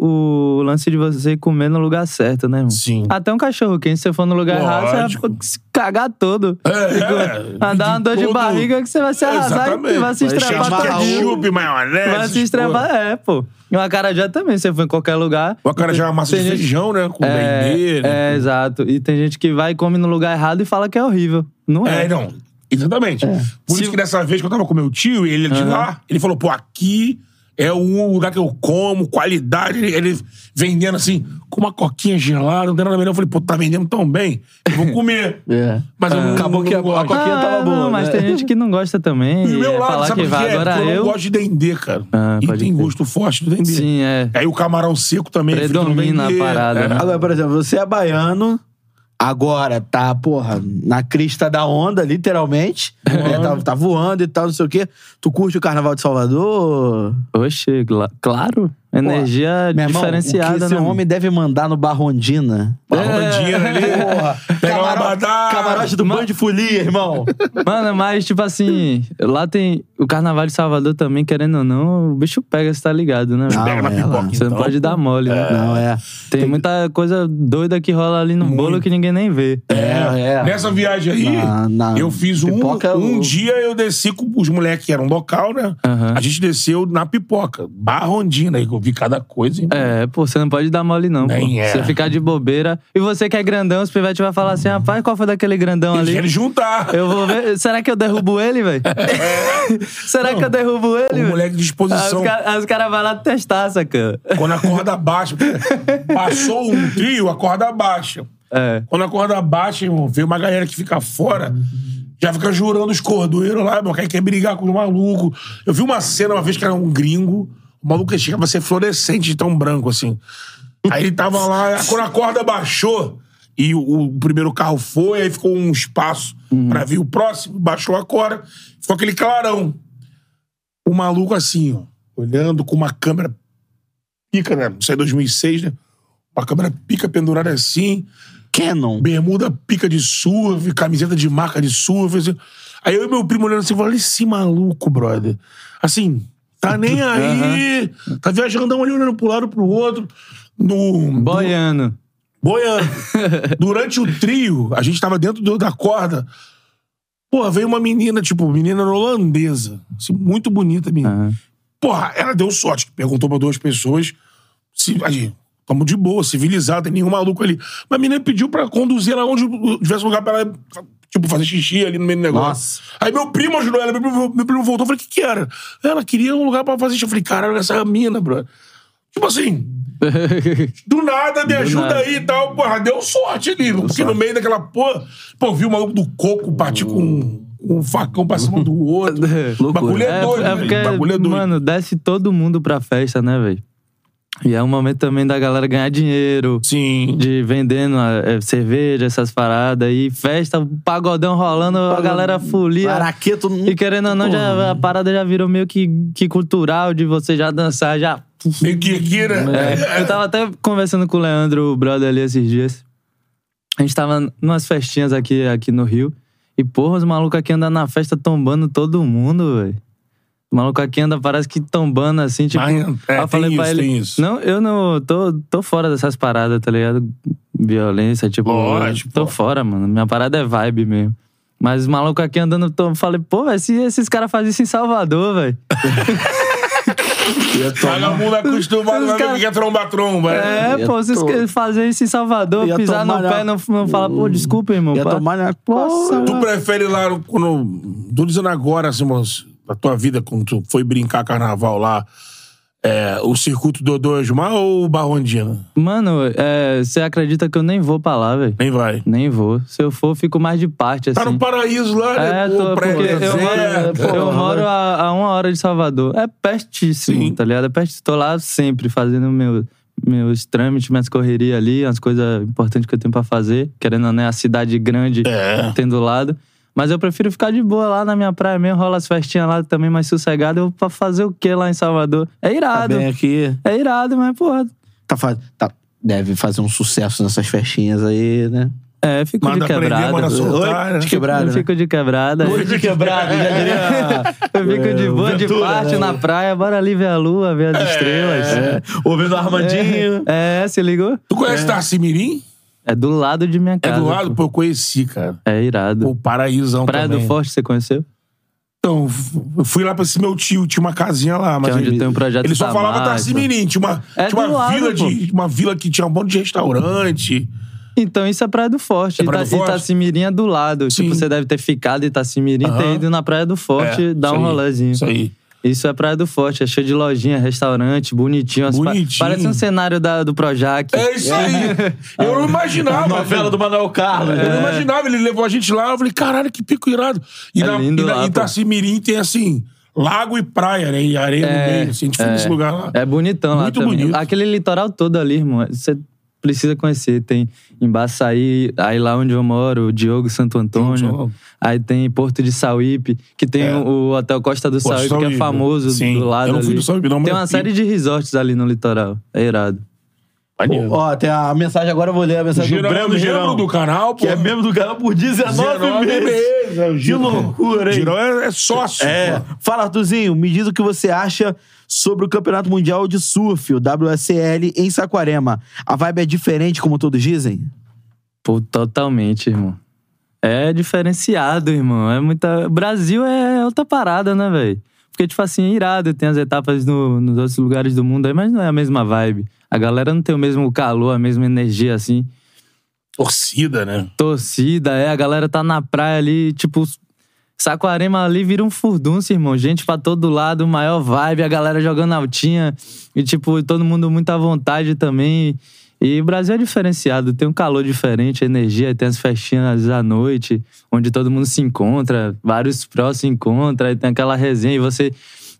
o lance de você comer no lugar certo, né, irmão? Sim. Até um cachorro quente, se você for no lugar errado, você Lógico. vai cagar todo. É, é. Vai dar uma dor de Todo- barriga que você vai se arrasar e vai se estrepar. Ketchup, maionese. Vai se estrepar, é, pô. E o acarajé também, você for em qualquer lugar. O acarajé é uma massa de gente- feijão, né? Com É, dendê, né? é, exato. E tem gente que vai e come no lugar errado e fala que é horrível. Não é. É, não. Exatamente. Por Se- isso que dessa vez que eu tava com meu tio, ele é de Aham. lá, ele falou, pô, aqui é o lugar que eu como, qualidade. Ele, ele vendendo assim, com uma coquinha gelada, não tem nada melhor. Eu falei, pô, tá vendendo tão bem, eu vou comer. É. Mas eu não, Acabou não que a- a coquinha tava boa, não, mas né? tem gente que não gosta também. E do e meu é lado, falar sabe que o que vai. é? Eu eu. não gosto de dendê, cara. Ah, e tem crer. gosto forte do dendê. Sim, é. Aí o camarão seco também. Predomina a parada, É. né? Agora, por exemplo, você é baiano, agora tá, porra, na crista da onda, literalmente. É, tá, tá voando e tal, não sei o quê. Tu curte o Carnaval de Salvador? Oxe, cla- claro. Energia Meu irmão, diferenciada, o que né? esse homem deve mandar no Barrondina? Barrondinha ali. Porra. Pega uma. Camarote do Band de Folia, irmão. Mano, mas tipo assim, lá tem o Carnaval de Salvador também, querendo ou não, o bicho pega, você tá ligado, né? Não, Pega na é, pipoca. Você não então. pode dar mole, né? Não, é. Tem muita coisa doida que rola ali no bolo que ninguém nem vê. É, é. Nessa viagem aí, Na- na- eu fiz um. pipoca, um dia eu desci com os moleques que eram local, né? Aham. A gente desceu na pipoca. Barrondina aí, que eu vi cada coisa. hein? É, pô, você não pode dar mole, não. Nem pô. é. Você ficar de bobeira. E você que é grandão, os pivetes vai falar assim: rapaz, qual foi daquele grandão ali? querem juntar. Eu vou ver. Será que eu derrubo ele, velho? Será que eu derrubo ele, O moleque de Aí disposição. Os caras cara vão lá testar, saca? Quando a corda baixa. Passou um trio, a corda baixa. É. Quando a corda baixa, irmão, vem uma galera que fica fora, já fica jurando os cordoeiros lá, meu, quer, quer brigar com os malucos. Eu vi uma cena uma vez que era um gringo, o maluco chegava a ser fluorescente de tão branco assim. Aí ele tava lá, quando a corda baixou e o, o primeiro carro foi, aí ficou um espaço pra vir o próximo, baixou a corda, ficou aquele clarão. O maluco assim, ó, olhando com uma câmera pica, né? Isso aí é 2006, né? Uma câmera pica pendurada assim, Canon. bermuda pica de surf, camiseta de marca de surf. assim. Aí eu e meu primo olhando assim, falando, esse maluco, brother. Assim, tá nem aí, tá viajandão ali olhando pro lado pro outro. No, Boiano. boiando. Durante o trio, a gente tava dentro do- da corda. Porra, veio uma menina, tipo, menina holandesa. Assim, muito bonita, menina. Aham. Porra, ela deu sorte. Perguntou pra duas pessoas. Se, aí, tamo de boa, civilizado, tem nenhum maluco ali. Mas a menina pediu pra conduzir ela onde tivesse lugar pra ela, tipo, fazer xixi ali no meio do negócio. Nossa. Aí meu primo ajudou ela, meu primo, meu primo voltou, eu falei, o que que era? Ela queria um lugar pra fazer xixi. Eu falei, caralho, essa mina, bro. Tipo assim, do nada, me ajuda nada. aí e tal. Porra, deu sorte ali. porque no meio daquela porra, pô, viu o maluco do coco partir com um facão pra cima do outro. Bagulho é, É, doido, é velho. porque, O bagulho é doido. mano, desce todo mundo pra festa, né, velho? E é um momento também da galera ganhar dinheiro. Sim. De vendendo é, cerveja, essas paradas. E festa, pagodão rolando, a galera folia. Araqueto. E querendo ou não, já, a parada já virou meio que, que cultural de você já dançar, já. Meio que aqui, né? É, eu tava até conversando com o Leandro, o brother ali, esses dias. A gente tava numas festinhas aqui, aqui no Rio. E, porra, os malucos aqui andam na festa tombando todo mundo, velho. Os malucos aqui andam, parece que tombando assim, tipo. Mas, é, eu falei tem pra isso, ele. tem isso. Não, eu não. Tô, tô fora dessas paradas, tá ligado? Violência, tipo. Lógico, tô pô. fora, mano. Minha parada é vibe mesmo. Mas os malucos aqui andando, tô, falei, pô, velho, se esses caras fazem isso em Salvador, velho. Vagabundo acostumado, Os vai ver cara- o que é tromba-tromba. É, Ia pô, vocês to- fazer isso em Salvador, Ia pisar no pé, não, não falar, pô, desculpa, irmão. Ia pá. tomar na coça. Tu prefere lá, quando. Tô dizendo agora, assim, moço, da tua vida, quando tu foi brincar carnaval lá, é, o circuito do Osmar ou o Barrondina? Mano, é, você acredita que eu nem vou pra lá, velho? Nem vai. Nem vou. Se eu for, eu fico mais de parte, assim. Tá no paraíso lá, né? É, Pô, tô, porque eu moro, eu moro a, a uma hora de Salvador. É pertíssimo, Sim. tá ligado? É pertíssimo. Tô lá sempre fazendo meu, meus trâmites, minhas correrias ali, as coisas importantes que eu tenho pra fazer. Querendo ou não, é a cidade grande É. tem do lado. Mas eu prefiro ficar de boa lá na minha praia mesmo, rola as festinhas lá também mais sossegado. Eu vou pra fazer o que lá em Salvador? É Tá irado. bem aqui. é irado, mas, porra. Tá, fa- tá- Deve fazer um sucesso nessas festinhas aí, né? É, fico Manda de quebrada. manda soltar. Oi? né? De quebrada, eu né? fico de quebrada. Oi de quebrada, já diria. Eu fico de boa, de Ventura, parte né? na praia, bora ali ver a lua, ver as estrelas. É, ouvindo o Armandinho. É, se ligou? Tu conhece Tarci Mirim? É do lado de minha É casa. do lado? pô. Pô, eu conheci, cara. É irado. Pô, paraísão Praia também. do Forte, você conheceu? Então, eu fui lá pra esse meu tio, tinha uma casinha lá, mas Que é onde ele, tem um projeto ele só falava Tarci então. Mirim, tinha uma, É tinha uma lado, vila pô. de uma vila que tinha um monte de restaurante. Então, isso é Praia do Forte. É Praia do Ita- Forte? Itacimirim é do lado. Sim. Tipo, você deve ter ficado em Itacimirim e ter ido na Praia do Forte É, dar um aí, rolezinho. Isso aí. Isso é Praia do Forte. É cheio de lojinha, restaurante, bonitinho. as pa- Bonitinho. Parece um cenário da, do Projac. É isso aí. Eu não imaginava. Novela do Manuel Carlos. Eu não né? imaginava, ele levou a gente lá, eu falei, caralho, que pico irado. E É na, lindo e na, lá, em pô. Itacimirim tem assim, lago e praia, né? E areia no meio, assim, a gente foi nesse lugar lá. É bonitão lá Muito também. bonito. Aquele litoral todo ali, irmão. Você precisa conhecer. Tem Embaçaí, aí lá onde eu moro, o Diogo Santo Antônio. Aí tem Porto de Sauípe, que tem É. o Hotel Costa do Porto de Sauípe, que é Sauípe. famoso Sim. do lado Eu não fui ali. do Sauípe, não, mas tem uma eu série de resorts ali no litoral. É irado. Maneiro. Ó, tem a mensagem agora, eu vou ler a mensagem Girão, do Breno membro Girão. do canal, pô. Que é membro do canal por 19, meses. é o Que loucura, hein? Girão é, é sócio. É. pô. Fala, Arthurzinho, me diz o que você acha sobre o Campeonato Mundial de Surf, o WSL, em Saquarema. A vibe é diferente, como todos dizem? Pô, totalmente, irmão. É diferenciado, irmão. É muita. Brasil é outra parada, né, velho? Porque, tipo assim, é irado, tem as etapas no- nos outros lugares do mundo aí, mas não é a mesma vibe. A galera não tem o mesmo calor, a mesma energia, assim. Torcida, né? Torcida, é, a galera tá na praia ali, tipo. Saquarema ali vira um furdunço, irmão. Gente pra todo lado, maior vibe, a galera jogando altinha. E, tipo, todo mundo muito à vontade também. E o Brasil é diferenciado, tem um calor diferente, energia, tem as festinhas à noite, onde todo mundo se encontra, vários prós se encontram, aí tem aquela resenha e você.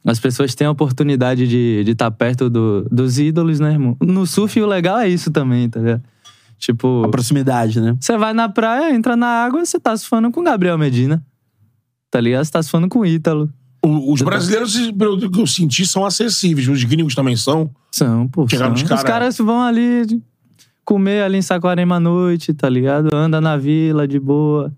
As pessoas têm a oportunidade de estar de tá perto do- dos ídolos, né, irmão? No surf, o legal é isso também, tá ligado? Tipo. A proximidade, né? Você vai na praia, entra na água, você tá surfando com o Gabriel Medina. Tá ligado? Você tá surfando com o Ítalo. O- Os brasileiros, pelo que eu senti, são acessíveis. Os gringos também são. São, pô. São. os cara- Os caras vão ali comer ali em Saquarema à noite, tá ligado? Anda na vila de boa.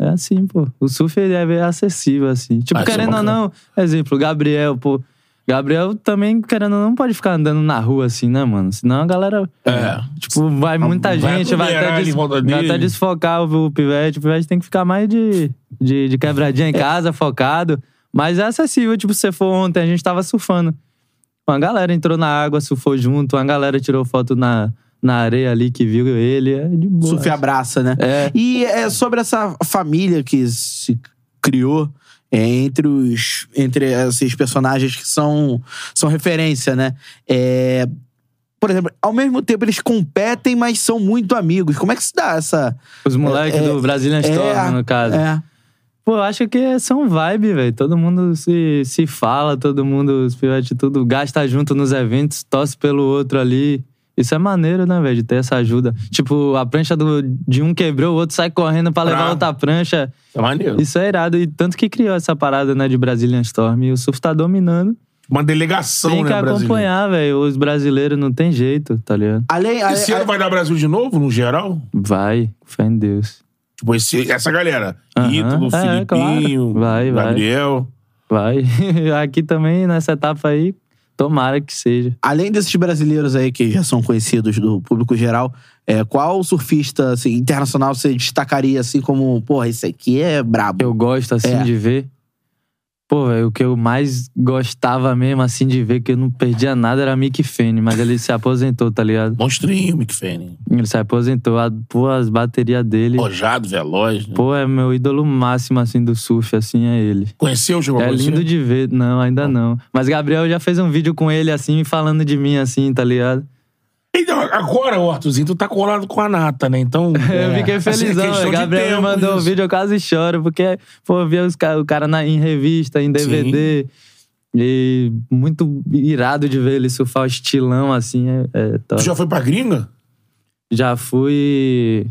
É assim, pô. O surf é acessível, assim. Tipo, Ah, é querendo ou bacana. não, exemplo, Gabriel, pô. Gabriel também, querendo não, pode ficar andando na rua assim, né, mano? Senão a galera. É. Tipo, vai muita Vai gente, vai até, des... vai até desfocar o, pivete. O pivete tem que ficar mais de, de, de quebradinha em casa, focado. Mas é acessível. Tipo, se você for ontem, a gente tava surfando. Uma galera entrou na água, surfou junto. Uma galera tirou foto na, na areia ali que viu ele. É de boa. Surf abraça, né? É. E é sobre essa família que se criou é, entre os entre esses personagens que são, são referência, né? É, por exemplo, ao mesmo tempo eles competem, mas são muito amigos. Como é que se dá essa. Os moleques É, do Brazilian Storm, no caso. É. Pô, eu acho que são vibe, velho. Todo mundo se, se fala, todo mundo, os pivetes, tudo gasta junto nos eventos, torce pelo outro ali. Isso é maneiro, né, velho, de ter essa ajuda. Tipo, a prancha do, de um quebrou, o outro sai correndo pra levar outra prancha. É maneiro. Isso é irado. E tanto que criou essa parada, né, de Brazilian Storm. E o surf tá dominando. Uma delegação, tem que né, brasileira. acompanhar, velho. Os brasileiros não tem jeito, tá ligado? Além, além- Esse ano vai dar Brasil de novo, no geral? Vai, fé em Deus. Tipo, esse, essa galera. Aham. Ítalo, É, Filipinho, claro. Vai, vai. Gabriel. Vai. Aqui também, nessa etapa aí, tomara que seja. além desses brasileiros aí que já são conhecidos do público geral, é, qual surfista assim, internacional você destacaria assim como, porra, esse aqui é brabo? eu gosto, assim, É. de ver. Pô, velho, o que eu mais gostava mesmo, assim, de ver, que eu não perdia nada, era Mick Fanning, mas ele se aposentou, tá ligado? Monstrinho, Mick Fanning. Ele se aposentou. A- Pô, as baterias dele. Rojado, veloz. Né? Pô, é meu ídolo máximo, assim, do surf, assim, é ele. Conheceu, chegou a É lindo de ver. Não, ainda não. Mas Gabriel já fez um vídeo com ele, assim, falando de mim, assim, tá ligado? Então, agora, o Arthurzinho, tu tá colado com a Nata, né? Então. Eu fiquei assim, é felizão, questão velho. de Gabriel me mandou o isso. vídeo, eu quase choro, porque, pô, via os o cara na, em revista, em DVD. E muito irado de ver ele surfar o estilão, assim, é, é top. Tu já foi pra gringa? Já fui.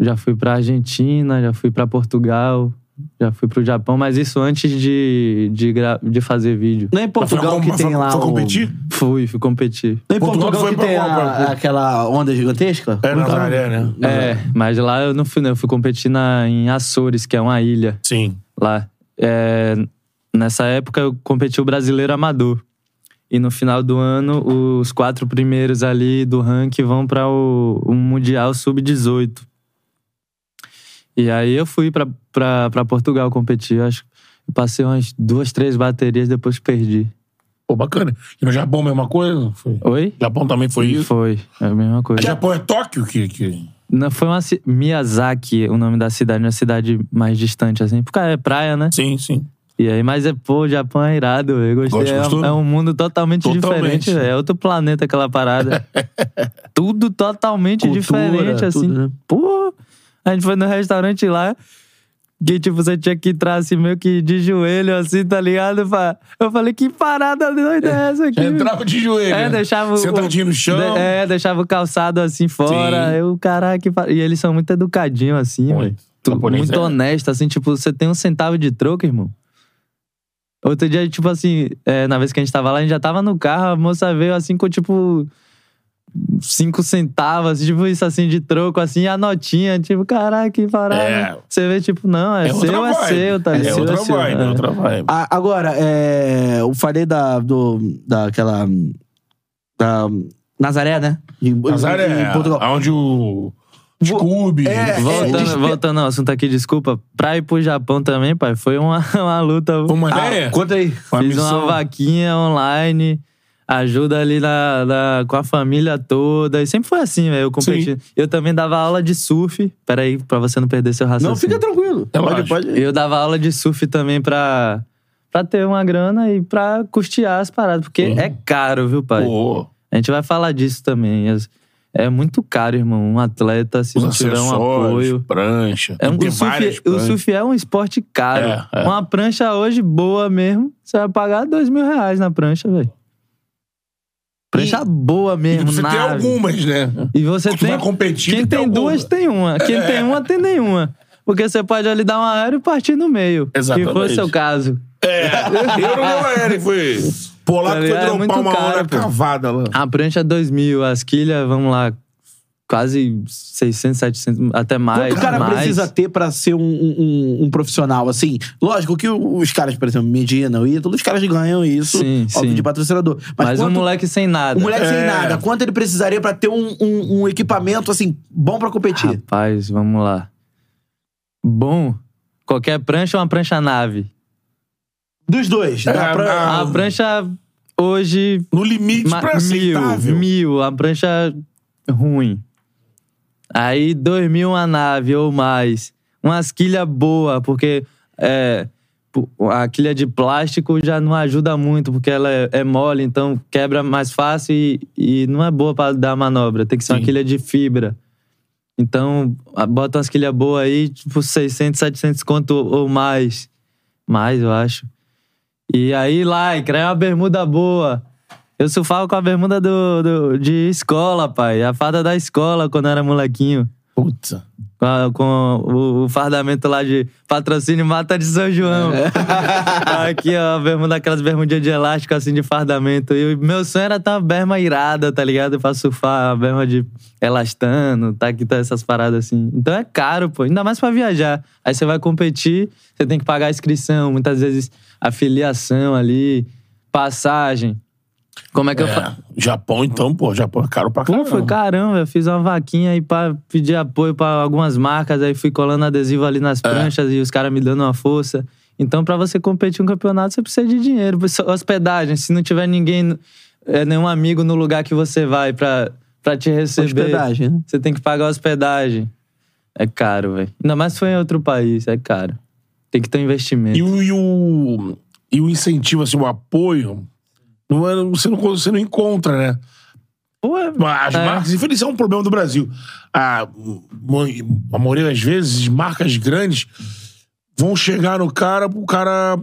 Já fui pra Argentina, já fui pra Portugal, já fui pro Japão, mas isso antes de, de, gra- de fazer vídeo. Não é em Portugal que tem lá foi o... competir? Fui, fui competir. Não é em Portugal que tem a- aquela onda gigantesca? É, Muito- Nazaré, né? É, mas lá eu não fui, não. Eu fui competir na, em Açores, que é uma ilha Sim. lá. É, nessa época eu competi o brasileiro amador. E no final do ano, os quatro primeiros ali do ranking vão para o, o Mundial Sub-18. E aí eu fui pra Portugal competir. Eu acho que passei umas duas, três baterias, depois perdi. Pô, bacana. E no Japão, a mesma coisa? Foi. Oi? Japão também foi isso? Foi, é a mesma coisa. Japão é Tóquio que. que... Não, foi uma Miyazaki, o nome da cidade, uma cidade mais distante, assim. Porque é praia, né? Sim, sim. E aí, mas é, pô, o Japão é irado, eu gostei. Gosto, É, é um mundo totalmente, Totalmente. diferente, velho. É outro planeta aquela parada. tudo totalmente Cultura, diferente, assim. tudo, né? Pô, a gente foi no restaurante lá. Que, tipo, você tinha que entrar assim, meio que de joelho, assim, tá ligado? Eu falei, que parada doida é essa aqui? Entrava de joelho. É, deixava o- Sentadinho no chão. De- é, deixava o calçado assim fora. Sim. Eu, caraca, que e eles são muito educadinhos, assim, Muito. velho. Muito é. honesto, assim, tipo, você tem um centavo de troco, irmão. Outro dia, tipo assim, é, na vez que a gente tava lá, a gente já tava no carro, a moça veio assim com, tipo, cinco centavos, tipo, isso assim, de troco, assim, a notinha, tipo, caraca, que parada. É. Você vê, tipo, não, é, É outra seu, é vibe. seu, tá ligado? É Seu outra seu, vibe, é é. outra vibe. Agora, é, eu falei da, do, daquela. Da Nazaré, né? Em, Nazaré, em Portugal. onde o Scooby... É, Voltando, despe- voltando ao assunto aqui, desculpa. Pra ir pro Japão também, pai, foi uma, uma luta. Foi uma Ah, ideia? conta aí. Uma Fiz missão. uma vaquinha online, ajuda ali na, na- com a família toda. E sempre foi assim, velho. Eu competi. Eu também dava aula de surf. Peraí, pra você não perder seu raciocínio. Não, fica tranquilo. É pode, pode. Eu dava aula de surf também pra, pra ter uma grana e pra custear as paradas. Porque Uhum. é caro, viu, pai? A gente vai falar disso também. As- É muito caro, irmão. Um atleta, se os não tiver um apoio. prancha. É um, tem o, surf, o pranchas. surf é um esporte caro. É, é. Uma prancha hoje boa mesmo, você vai pagar dois mil reais na prancha, velho. Prancha boa E mesmo, você tem nave. algumas, né? E você Tu tem. vai competir, Quem tem tem duas, tem uma. Quem É. tem uma, tem nenhuma. Porque você pode ali dar um aéreo e partir no meio. Exatamente. Que foi o seu caso. É, eu não deu aéreo, foi... Polaco Tá foi? É dropar muito uma caro, hora pô. cavada lá. A prancha é dois mil, as quilhas, vamos lá, quase 600, 700, até mais. Quanto o cara mais. precisa ter pra ser um, um- um profissional, assim? Lógico que os caras, por exemplo, Medina, o Ítalo, os caras ganham isso, Sim, óbvio, sim. de patrocinador. Mas, Mas um quanto, moleque sem nada. um moleque sem É. nada, quanto ele precisaria pra ter um, um- um equipamento, assim, bom pra competir? Rapaz, vamos lá. Bom, qualquer prancha ou uma prancha nave? Dos dois. É, pra- Ah, A prancha hoje. No limite pra mil, aceitável. mil, a prancha ruim. Aí, dois mil uma nave ou mais. Umas quilha boa, porque é, a quilha de plástico já não ajuda muito, porque ela é, é mole, então quebra mais fácil e, e não é boa pra dar manobra. Tem que ser uma Sim. quilha de fibra. Então, bota umas quilhas boas aí, tipo 600, 700 conto ou mais. Mais, eu acho. E aí, like, é uma bermuda boa. Eu surfava com a bermuda do, do- de escola, pai. A farda da escola, quando eu era molequinho. Puta. Com, a- com o, o fardamento lá de patrocínio Mata de São João. Aqui, ó, a bermuda, aquelas bermudinhas de elástico, assim, de fardamento. E o meu sonho era ter uma berma irada, tá ligado? Pra surfar, uma berma de elastano, tá aqui, tá essas paradas assim. Então é caro, pô. Ainda mais pra viajar. Aí você vai competir, você tem que pagar a inscrição, muitas vezes a filiação ali, passagem. Como é que eu faço? É, Japão, então, pô, Japão é caro pra Pô, caramba. foi caramba, eu fiz uma vaquinha aí pra pedir apoio pra algumas marcas, aí fui colando adesivo ali nas pranchas e os caras me dando uma força. Então, pra você competir um campeonato, você precisa de dinheiro. Hospedagem, se não tiver ninguém, é, nenhum amigo no lugar que você vai pra, pra te receber, Hospedagem, né? você tem que pagar hospedagem. É caro, velho. Ainda mais se for em outro país, é caro. Tem que ter um investimento. E o, e o, e o incentivo, assim, o apoio, não é, você, não, você não encontra, né? As É. marcas, infelizmente, é um problema do Brasil. A, a maioria das vezes, marcas grandes vão chegar no cara, o cara.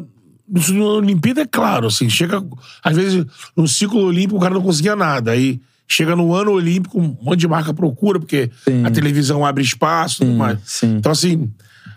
Isso na Olimpíada é claro, assim, chega. Às vezes, no ciclo olímpico, o cara não conseguia nada. Aí chega no ano olímpico, um monte de marca procura, porque Sim. a televisão abre espaço e tudo Sim, mais. sim. Então, assim.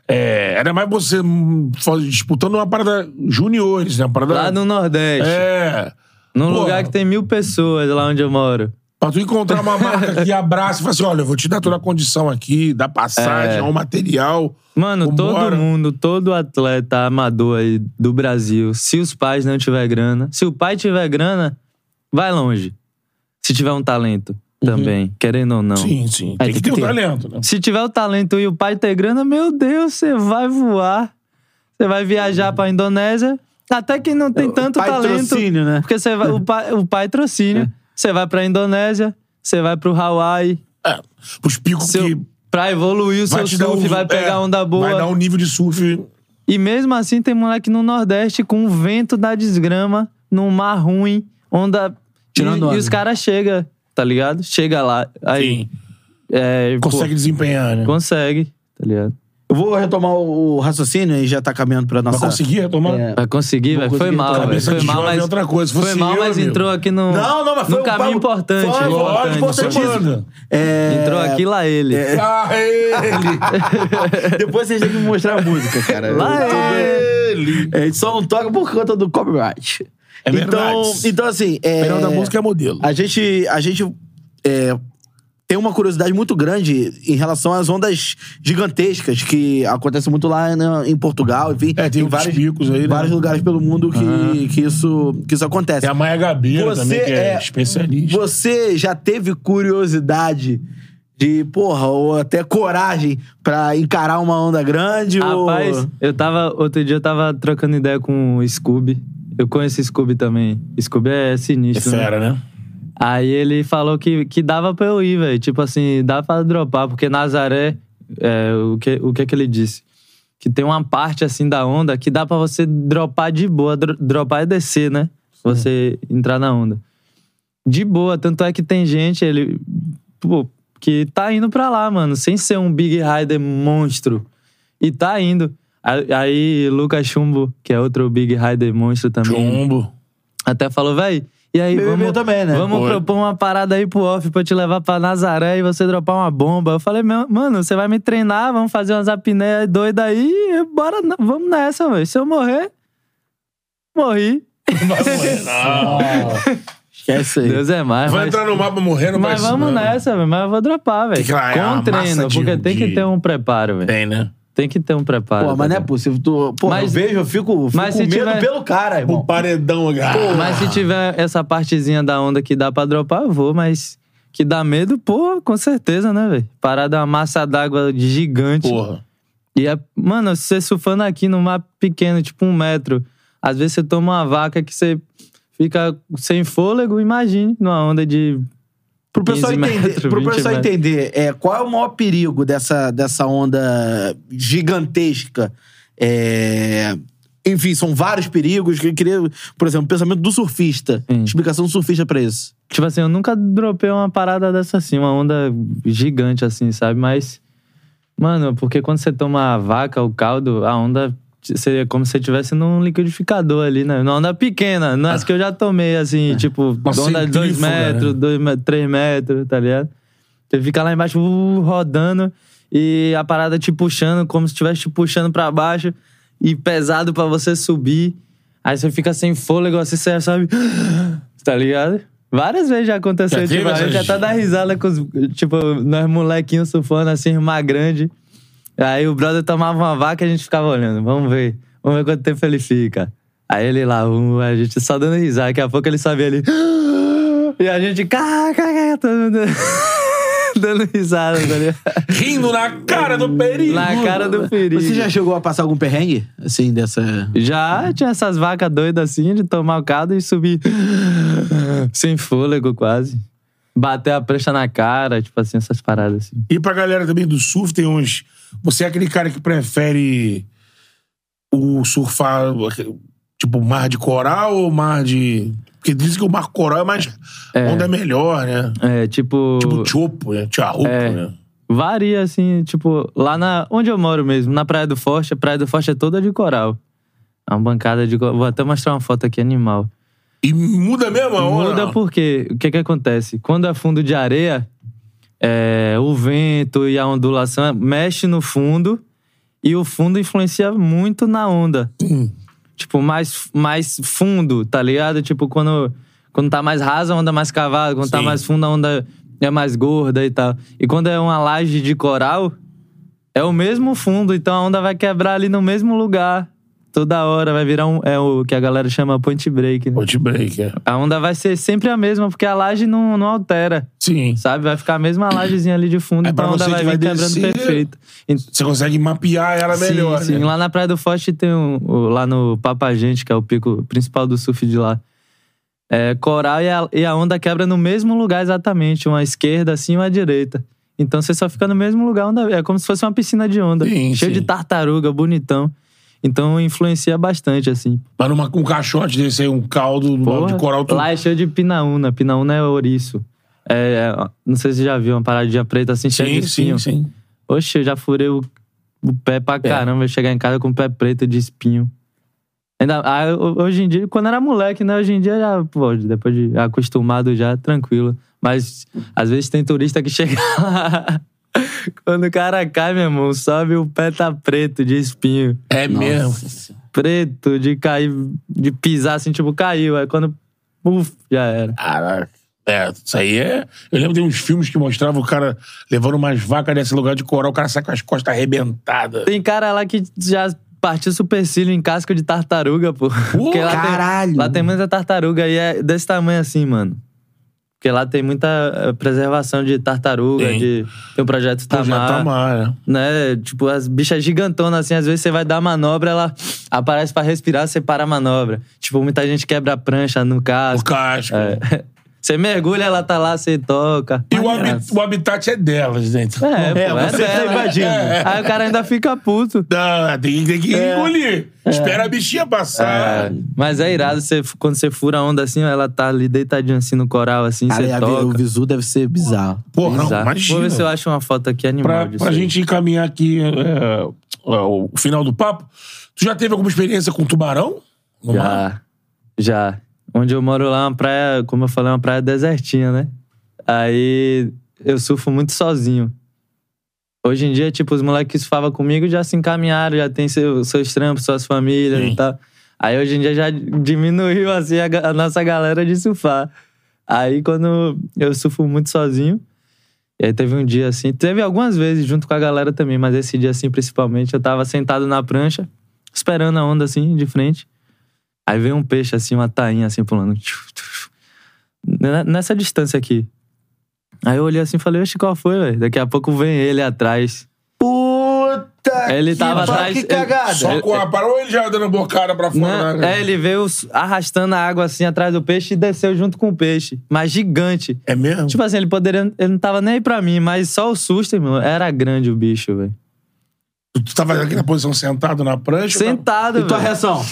é, era mais você hum, disputando uma parada juniores, né? Uma parada. Lá no Nordeste. É. Num Porra. lugar que tem mil pessoas lá onde eu moro. Pra tu encontrar uma marca que abraça e fala assim: olha, eu vou te dar toda a condição aqui, dá passagem, É. o material. Mano, Vambora. todo mundo, todo atleta amador aí do Brasil, se os pais não tiver grana, se o pai tiver grana, vai longe. Se tiver um talento também, querendo ou não. Sim, sim. Aí Tem que ter o ter. talento, né? Se tiver o talento e o pai ter grana, meu Deus, você vai voar. Você vai viajar pra Indonésia. Até que não tem tanto talento. Patrocínio, né? Porque você vai, o pai, o pai trocínio. Você vai pra Indonésia, você vai pro Hawaii. É. Os picos Seu, que. pra evoluir o seu surf, um, vai pegar é, onda boa. Vai dar um nível de surf. E mesmo assim, tem moleque no Nordeste com o vento da desgrama, num mar ruim, onda. Tirando e, onda. e os caras chegam, tá ligado? Chega lá. Aí. Sim. é, pô, Consegue desempenhar, né? consegue, tá ligado? Eu vou retomar o raciocínio e já tá caminhando pra nossa. Vai conseguir retomar? É. Vai conseguir, velho. Foi mal, velho. Foi mal, jovem mas. é outra coisa. Foi mal, eu, mas amigo. entrou aqui no. Não, não, mas foi no um caminho importante. Foi, Lógico, importante. importantíssimo. É... Entrou aqui lá ele. Ah, ele! Depois vocês têm que me mostrar a música, cara. Lá ele! É, a gente só não toca por conta do copyright. É então, verdade. então, assim. É, O melhor da música é modelo. A gente, a gente é, tem uma curiosidade muito grande em relação às ondas gigantescas que acontecem muito lá na- em Portugal, enfim. É, tem outros vários, picos aí, né? vários lugares pelo mundo que, que, isso, que isso acontece. Tem a Maia Gabeira Você também, que é, é- especialista. Você já teve curiosidade de, porra, ou até coragem pra encarar uma onda grande? Rapaz, ou... eu tava. Outro dia eu tava trocando ideia com o Scooby. Eu conheço o Scooby também. Scooby é É sinistro. né? fera, né? Aí ele falou que, que dava pra eu ir, velho. Tipo assim, dá pra dropar, porque Nazaré, é, o, que, o que que ele disse? Que tem uma parte assim da onda que dá pra você dropar de boa. Dro- dropar e descer, né? Você entrar na onda. De boa, tanto é que tem gente, ele. Pô, que tá indo pra lá, mano, sem ser um Big Rider monstro. E tá indo. Aí, Lucas Chumbo, que é outro Big Rider monstro também. Chumbo. Até falou, véi, e aí, BBB vamos, também, né? vamos propor uma parada aí pro off pra eu te levar pra Nazaré e você dropar uma bomba. Eu falei, "Meu- mano, você vai me treinar, vamos fazer umas apneias doidas aí, e bora, vamos nessa, velho. Se eu morrer, morri. Esquece aí. Deus é mais, Vai mas, entrar no mapa morrendo, mas vai vamos nessa, velho. Mas eu vou dropar, velho. É Com treino, massa de- porque tem que de- ter um preparo, velho. Tem, né? Tem que ter um preparo. Pô, mas não é tá possível. Tu, pô, Mas- eu vejo, eu fico, fico mas com se medo tiver- pelo cara, Um irmão. paredão, ligado? Mas se tiver essa partezinha da onda que dá pra dropar, eu vou, mas que dá medo, pô, com certeza, né, velho? Parada uma massa d'água gigante. Porra. E é, mano, você surfando aqui num mar pequeno, tipo um metro, às vezes você toma uma vaca que você fica sem fôlego, imagine, numa onda de. Pro pessoal 15 entender, metros, pro 20 pessoal metros. entender é, qual é o maior perigo dessa, dessa onda gigantesca. É, enfim, são vários perigos. que Eu queria, por exemplo, o pensamento do surfista. Sim. Explicação do surfista pra isso. Tipo assim, eu nunca dropei uma parada dessa assim, uma onda gigante assim, sabe? Mas, mano, porque quando você toma a vaca, o caldo, a onda seria como se você estivesse num liquidificador ali, né? Numa onda pequena, não é as que eu já tomei, assim, tipo, Uma onda de dois centrífuga, metros, né? dois, me- três metros, tá ligado? Você fica lá embaixo uh, rodando e a parada te puxando, como se estivesse te puxando pra baixo e pesado pra você subir. Aí você fica sem fôlego, assim, você sabe. Tá ligado? Várias vezes já aconteceu, Já tipo, a gente essas- até dá risada com os. Tipo, nós molequinhos surfando assim, irmã grande. Aí o brother tomava uma vaca e a gente ficava olhando. Vamos ver. Vamos ver quanto tempo ele fica. Aí ele lá, um, a gente só dando risada. Daqui a pouco ele sabia ali. E a gente, cá, cá, cá, todo mundo dando risada, tá? Rindo na cara do perigo. Na cara do perigo. Você já chegou a passar algum perrengue? Assim, dessa. Já tinha essas vacas doidas assim, de tomar o caldo e subir sem fôlego quase. Bater a prancha na cara, tipo assim, essas paradas assim. E pra galera também do surf, tem uns. Você é aquele cara que prefere o surfar, tipo, mar de coral ou mar de. Porque dizem que o mar coral é mais. Onda é melhor, né? É, tipo. Tipo chopo, né? Tcharrupo, É. né? Varia, assim, tipo, lá na. Onde eu moro mesmo, na Praia do Forte, a Praia do Forte é toda de coral. É uma bancada de coral. Vou até mostrar uma foto aqui, animal. E muda mesmo a onda? Muda porque o que que acontece? Quando é fundo de areia, é, o vento e a ondulação mexe no fundo e o fundo influencia muito na onda. Tipo, mais, mais fundo, tá ligado? Tipo, quando, quando tá mais rasa, a onda é mais cavada. Quando tá Sim. mais fundo, a onda é mais gorda e tal. E quando é uma laje de coral, é o mesmo fundo. Então a onda vai quebrar ali no mesmo lugar. Toda hora vai virar um... É o que a galera chama point break, né? Point break, é. A onda vai ser sempre a mesma, porque a laje não, não altera, Sim. sabe? Vai ficar a mesma lajezinha ali de fundo, Aí então a onda vai vir quebrando perfeito. Você consegue mapear ela melhor, sim, sim. né? Lá na Praia do Forte tem um, o- lá no Papagente, que é o pico principal do surf de lá. É coral e a, e a onda quebra no mesmo lugar exatamente, uma esquerda assim e uma direita. Então você só fica no mesmo lugar, onda, é como se fosse uma piscina de onda, Sim, cheio sim. de tartaruga, bonitão. Então influencia bastante, assim. Mas numa, um caixote desse aí, um caldo Porra, de coral. Tu... Lá é cheio de pinaúna. Pinaúna é ouriço. É, é, não sei se você já viu uma paradinha preta assim, cheia Sim, de sim, espinho. sim. Oxe, eu já furei o o pé pra caramba, chegar em casa com o pé preto de espinho. Ainda, ah, ho- hoje em dia, quando era moleque, né? Hoje em dia já, pô, depois de acostumado já, tranquilo. Mas às vezes tem turista que chega lá. Quando o cara cai, meu irmão, sobe o pé tá preto de espinho. É mesmo. Nossa Senhora. Preto, de cair, de pisar assim, tipo, caiu. Aí quando. Uf, já era. Caraca. É, isso aí é. Eu lembro de uns filmes que mostravam o cara levando umas vacas nesse lugar de coral, o cara sai com as costas arrebentadas. Tem cara lá que já partiu supercílio em casco de tartaruga, pô. Porque lá caralho. Tem, lá tem muita tartaruga e é desse tamanho assim, mano. Porque lá tem muita eh, preservação de tartaruga, Tem. de tem um projeto Tamar, Projeto Tamar, né? né? Tipo, as bichas gigantonas assim, às vezes você vai dar manobra, ela aparece pra respirar, você para a manobra. Tipo, muita gente quebra a prancha no O casco. casco. É. Você mergulha, ela tá lá, você toca. E o, o habitat é delas? Então. É, É, pô, você tá dela. invadindo. Aí o cara ainda fica puto. Não, tem, tem que engolir. Espera a bichinha passar. É, mas é irado, você, quando você fura a onda assim, ela tá ali deitadinha assim no coral, assim, Cara, você toca. o visu deve ser bizarro. Porra, não, Bizarro. imagina. Vou ver se eu acho uma foto aqui animal Pra, disso pra aí. gente encaminhar aqui é, o final do papo, tu já teve alguma experiência com tubarão? No mar? Já, já. Onde eu moro lá é uma praia, como eu falei, é uma praia desertinha, né? Aí eu surfo muito sozinho. Hoje em dia, tipo, os moleques que surfavam comigo já se encaminharam, já tem seu, seus trampos, suas famílias Sim. e tal. Aí hoje em dia já diminuiu, assim, a, a nossa galera de surfar. Aí quando eu surfo muito sozinho, e aí teve um dia assim, teve algumas vezes junto com a galera também, mas esse dia assim, principalmente, eu tava sentado na prancha, esperando a onda assim, de frente. Aí veio um peixe assim, uma tainha assim, pulando. Tchuf, tchuf. N- Nessa distância aqui. Aí eu olhei assim e falei, oxe, qual foi, velho? Daqui a pouco vem ele atrás. Puta Ele que tava atrás- Que ele- cagada. Só com a parou ele já dando bocada pra fora. Né? né? É, ele veio arrastando a água assim atrás do peixe e desceu junto com o peixe. Mas gigante. É mesmo? Tipo assim, ele poderia. Ele não tava nem aí pra mim, mas só o susto, irmão. Era grande o bicho, velho. tu, tu tava aqui na posição sentado na prancha? Sentado, E tua velho. reação?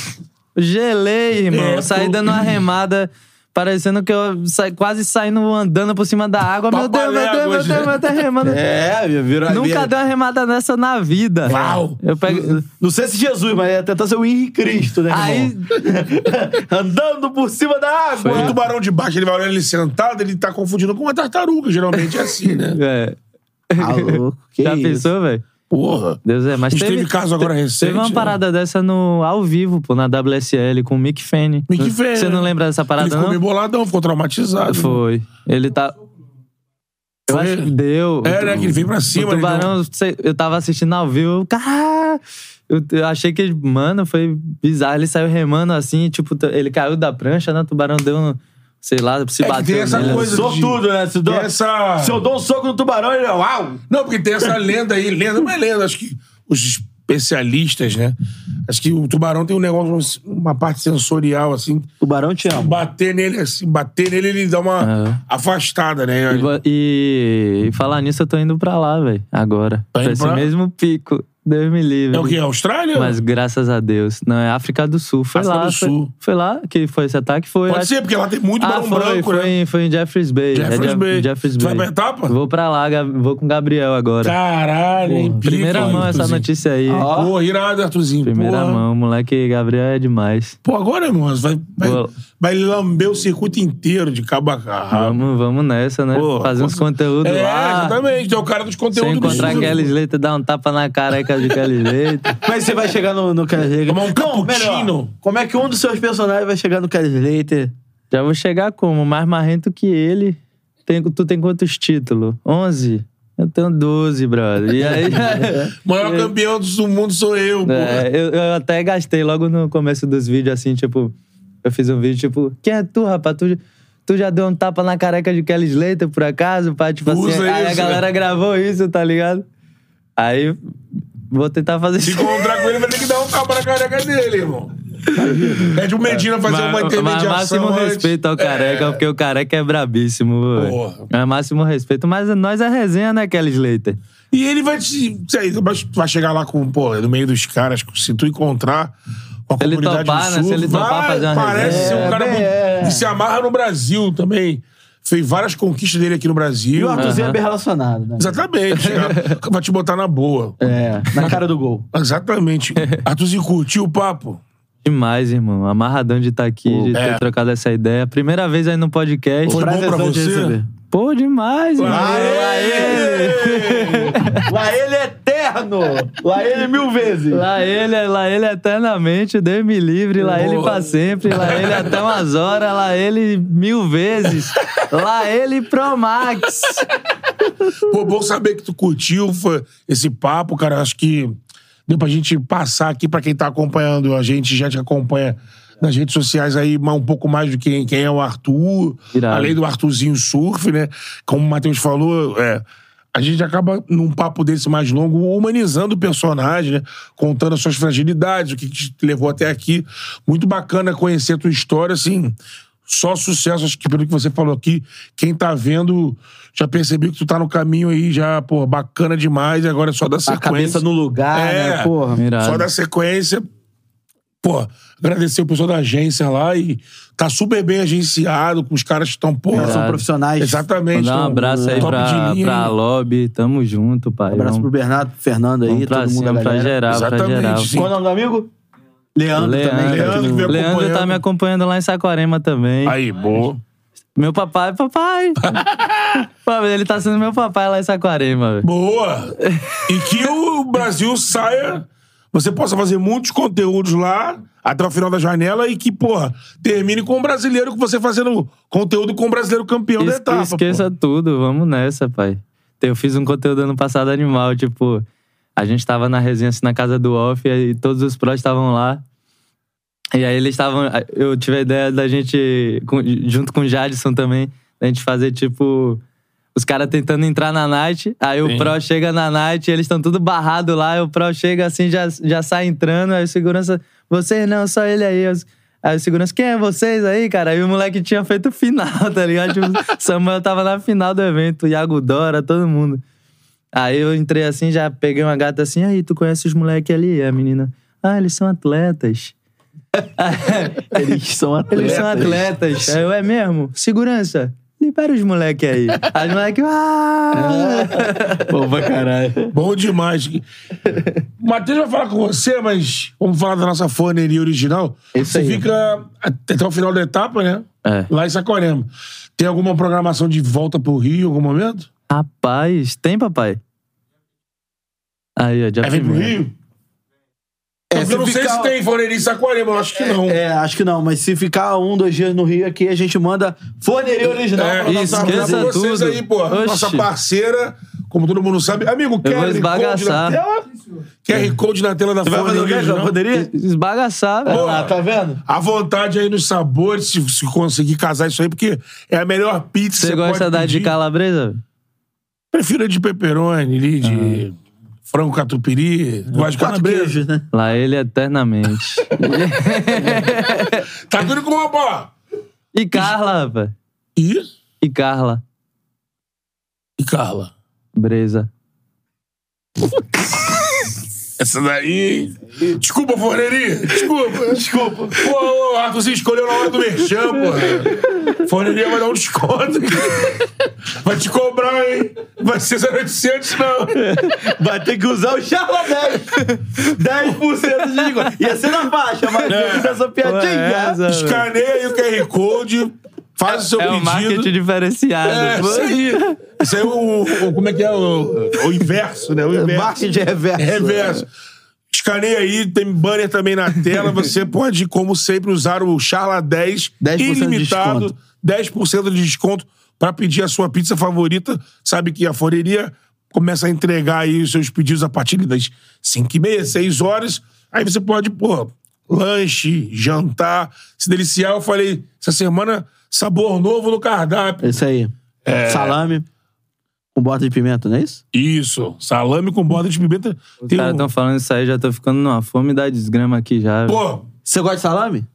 Gelei, irmão. É, Saí pô. dando uma remada, parecendo que eu saí, quase saindo andando por cima da água. Meu Deus, meu Deus, meu Deus, meu Deus, remando. É, virou. Nunca vira- dei uma remada dessa na vida. Uau! Eu pego... Não sei se Jesus, mas ia tentar ser o Henrique Cristo, né? Aí? Andando por cima da água. O tubarão de baixo, ele vai olhando ele sentado, ele tá confundindo com uma tartaruga. Geralmente é assim, né? é. Ah, louco. Que Já isso? pensou, velho? Porra. Deus é, mas teve, teve caso agora te- recente, Teve uma né? parada dessa no, ao vivo, pô, na WSL, com o Mick Fanny. Mick Não- Fanny, Você não né? lembra dessa Ele parada, ficou meio não? boladão, ficou traumatizado. Foi. Ele tá... Eu acho que deu. É, né? Que ele veio pra cima. O tubarão, sei- eu tava assistindo ao vivo, cara. Eu, eu achei que, mano, foi bizarro. Ele saiu remando assim, tipo, ele caiu da prancha, né? O tubarão deu um, sei lá, se É que bateu tem essa nele. coisa Sou de- tudo, né? Se, dou- essa... se eu dou um soco no tubarão, ele é uau! Não, porque tem essa lenda aí, lenda, não é lenda, acho que os especialistas, né? Acho que o tubarão tem um negócio, uma parte sensorial, assim, Tubarão te ama. bater nele, assim, bater nele, ele dá uma É. afastada, né? E, e, e falar nisso, eu tô indo pra lá, velho. Agora. Tá pra esse pra- mesmo pico. Deus me livre. É o quê? Austrália? Mas graças a Deus. Não, é África do Sul. Foi África lá. do foi, Sul. foi lá que foi esse ataque? Foi. Pode acho- ser, porque lá tem muito Ah, barão foi, branco, foi, né? em, foi em Jeffreys Bay. Jeffreys é Bay. Jeffreys Tu Bay. vai pra etapa? Vou pra lá, vou com o Gabriel agora. Caralho, hein? Primeira mão essa notícia aí. Ó. Pô, irado, Arthurzinho. Primeira Porra. mão. Moleque Gabriel é demais. Pô, agora, irmão, vai, vai, vai lamber o circuito inteiro de cabo a cabo. Vamos, vamos nessa, né? Pô, Fazer uns conteúdos É, lá. exatamente. Tu é o cara dos Se conteúdos eu encontrar do Kelly Slater, dar um tapa na careca de Kelly Slater. Mas você vai chegar no, no Kelly Slater. Tomar um Não, cappuccino. melhor. Como é que um dos seus personagens vai chegar no Kelly Slater? Já vou chegar como? Mais marrento que ele. Tem- tu tem quantos títulos? 11? Eu tenho 12, brother. E aí. Maior campeão do mundo sou eu, pô. É, eu, eu até gastei logo no começo dos vídeos, assim, tipo. Eu fiz um vídeo, tipo, quem é tu, rapaz? Tu, tu já deu um tapa na careca de Kelly Slater, por acaso? Pá? Tipo assim. Usa aí a isso, galera né? gravou isso, tá ligado? Aí. Vou tentar fazer Se isso. encontrar com ele, vai ter que dar um tapa na careca dele, irmão. Pede o Medina fazer uma Mas- intermediação máximo antes. respeito ao careca, É. porque o careca é brabíssimo. velho. Porra. É máximo respeito. Mas nós é resenha, né, Kelly Slater? E ele vai te. sei, tu vai- tu vai chegar lá com, pô, no meio dos caras, se tu encontrar com a Se ele comunidade topar, do né? Sul, Se ele topar fazer uma parece resenha. ser um cara É, muito- é. que se amarra no Brasil também. Fez várias conquistas dele aqui no E Brasil. o Arthurzinho é bem relacionado, né? Exatamente. Vai te botar na boa. É, na cara do gol. Exatamente. Arthurzinho, curtiu o papo? Demais, irmão. Amarradão de estar aqui, de É. ter trocado essa ideia. Primeira vez aí no podcast. Foi bom pra você? Pô, demais, irmão. Aê! Lá ele. Lá ele é eterno! Lá ele mil vezes! Lá ele, lá ele eternamente, Deus me livre, lá ele Boa. pra sempre, lá ele até umas horas, lá ele mil vezes, lá ele Pro Max. Pô, bom saber que tu curtiu foi esse papo, cara. Acho que deu pra gente passar aqui pra quem tá acompanhando a gente, já te acompanha nas redes sociais aí mas um pouco mais do que quem é o Arthur, Irado. além do Arthurzinho Surf, né? Como o Matheus falou, é, a gente acaba num papo desse mais longo humanizando o personagem, né? Contando as suas fragilidades, o que te levou até aqui. Muito bacana conhecer a tua história, assim. Só sucesso, acho que pelo que você falou aqui, quem tá vendo já percebeu que tu tá no caminho aí, já, pô, bacana demais, e agora é só dar A sequência. cabeça no lugar, É. né? Porra. Irado. Só dar sequência. Pô, agradecer o pessoal da agência lá e tá super bem agenciado, com os caras que estão, pô. São profissionais. Exatamente. Mandar um abraço aí pra, linha. pra lobby, tamo junto, pai. Um abraço Vamos- pro Bernardo, pro Fernando aí, pra todo mundo pra geral, pra Exatamente, geral. sim. Qual é o nome do amigo? Leandro, também. Leandro, Leandro que Leandro tá me acompanhando lá em Saquarema também. Aí, boa. Meu papai, papai. Pô, ele tá sendo meu papai lá em Saquarema, velho. Boa! E que o Brasil saia, você possa fazer muitos conteúdos lá até o final da janela e que, porra, termine com o brasileiro, com você fazendo conteúdo com o brasileiro campeão da Es- etapa. Esqueça tudo, vamos nessa, pai. Eu fiz um conteúdo ano passado animal, tipo, a gente tava na resenha assim, na casa do off e todos os prós estavam lá. E aí eles estavam. Eu tive a ideia da gente, junto com o Jadson também, da gente fazer tipo. Os caras tentando entrar na night, aí Sim. o Pro chega na night, eles estão tudo barrado lá, aí o Pro chega assim, já, já sai entrando, aí o segurança, vocês não, só ele aí. Aí o segurança, quem é vocês aí, cara? Aí o moleque tinha feito final, tá ligado? Tipo, Samuel tava na final do evento, Iago Dora, todo mundo. Aí eu entrei assim, já peguei uma gata assim, aí, tu conhece os moleques ali? A menina, ah, eles são atletas. Eles são atletas. Eles são atletas. Aí eu, é mesmo? Segurança, libera os moleques aí. Aí os moleques, ah! Pô, pra caralho. Bom demais. O Matheus vai falar com você, mas vamos falar da nossa foneria original. Isso você aí. fica até o final da etapa, né? É. Lá em Saquarema. Tem alguma programação de volta pro Rio em algum momento? Rapaz, tem, papai? Aí, ó, já Aí vem pro. Rio? É, eu se não sei ficar- se tem foneria em Saquarema, eu acho que não. É, acho que não, mas se ficar um, dois dias no Rio aqui, a gente manda forneria original É, pra isso, esqueça rapaziada. vocês tudo. aí, pô. Nossa parceira, como todo mundo sabe. Amigo, QR vou Code na tela. QR Code na tela da? Poderia? Esbagaçar, velho. Ah, tá vendo? À vontade aí nos sabores, se, se conseguir casar isso aí, porque é a melhor pizza Você gosta da de calabresa? Prefiro a de pepperoni, de frango catupiry. Gosto de Quatro calabresa. queijos, né? Lá ele eternamente. Tá tudo com uma pó. e Carla, rapaz. E? E Carla. E Carla? Breza. Essa daí. hein? Desculpa, forneria. Desculpa. Desculpa. Pô, o Arthurzinho escolheu na hora do merchan, pô. Forneria vai dar um desconto. Vai te cobrar, hein? Vai ser 0800, não. Vai ter que usar o Charla 10. 10% de desconto. Ia ser na faixa, mas É. essa piadinha. Escaneia aí o QR Code, faz o seu É o pedido. marketing diferenciado. É, isso aí. Isso aí é o, o- Como é que é? O, o inverso, né? O inverso. Marketing reverso. Reverso. Escaneia aí, tem banner também na tela. Você pode, como sempre, usar o Charla 10, 10% de ilimitado, 10% de desconto para pedir a sua pizza favorita. Sabe que a Foreria começa a entregar aí os seus pedidos a partir das 5 e meia, 6 horas. Aí você pode, pô, lanche, jantar, se deliciar. Eu falei, essa semana, sabor novo no cardápio. Isso aí. É. Salame com bota de pimenta, não é isso? Isso, salame com borda de pimenta. Os caras um- estão falando isso aí, já tô ficando numa fome da desgrama aqui já. Pô, Você gosta de salame?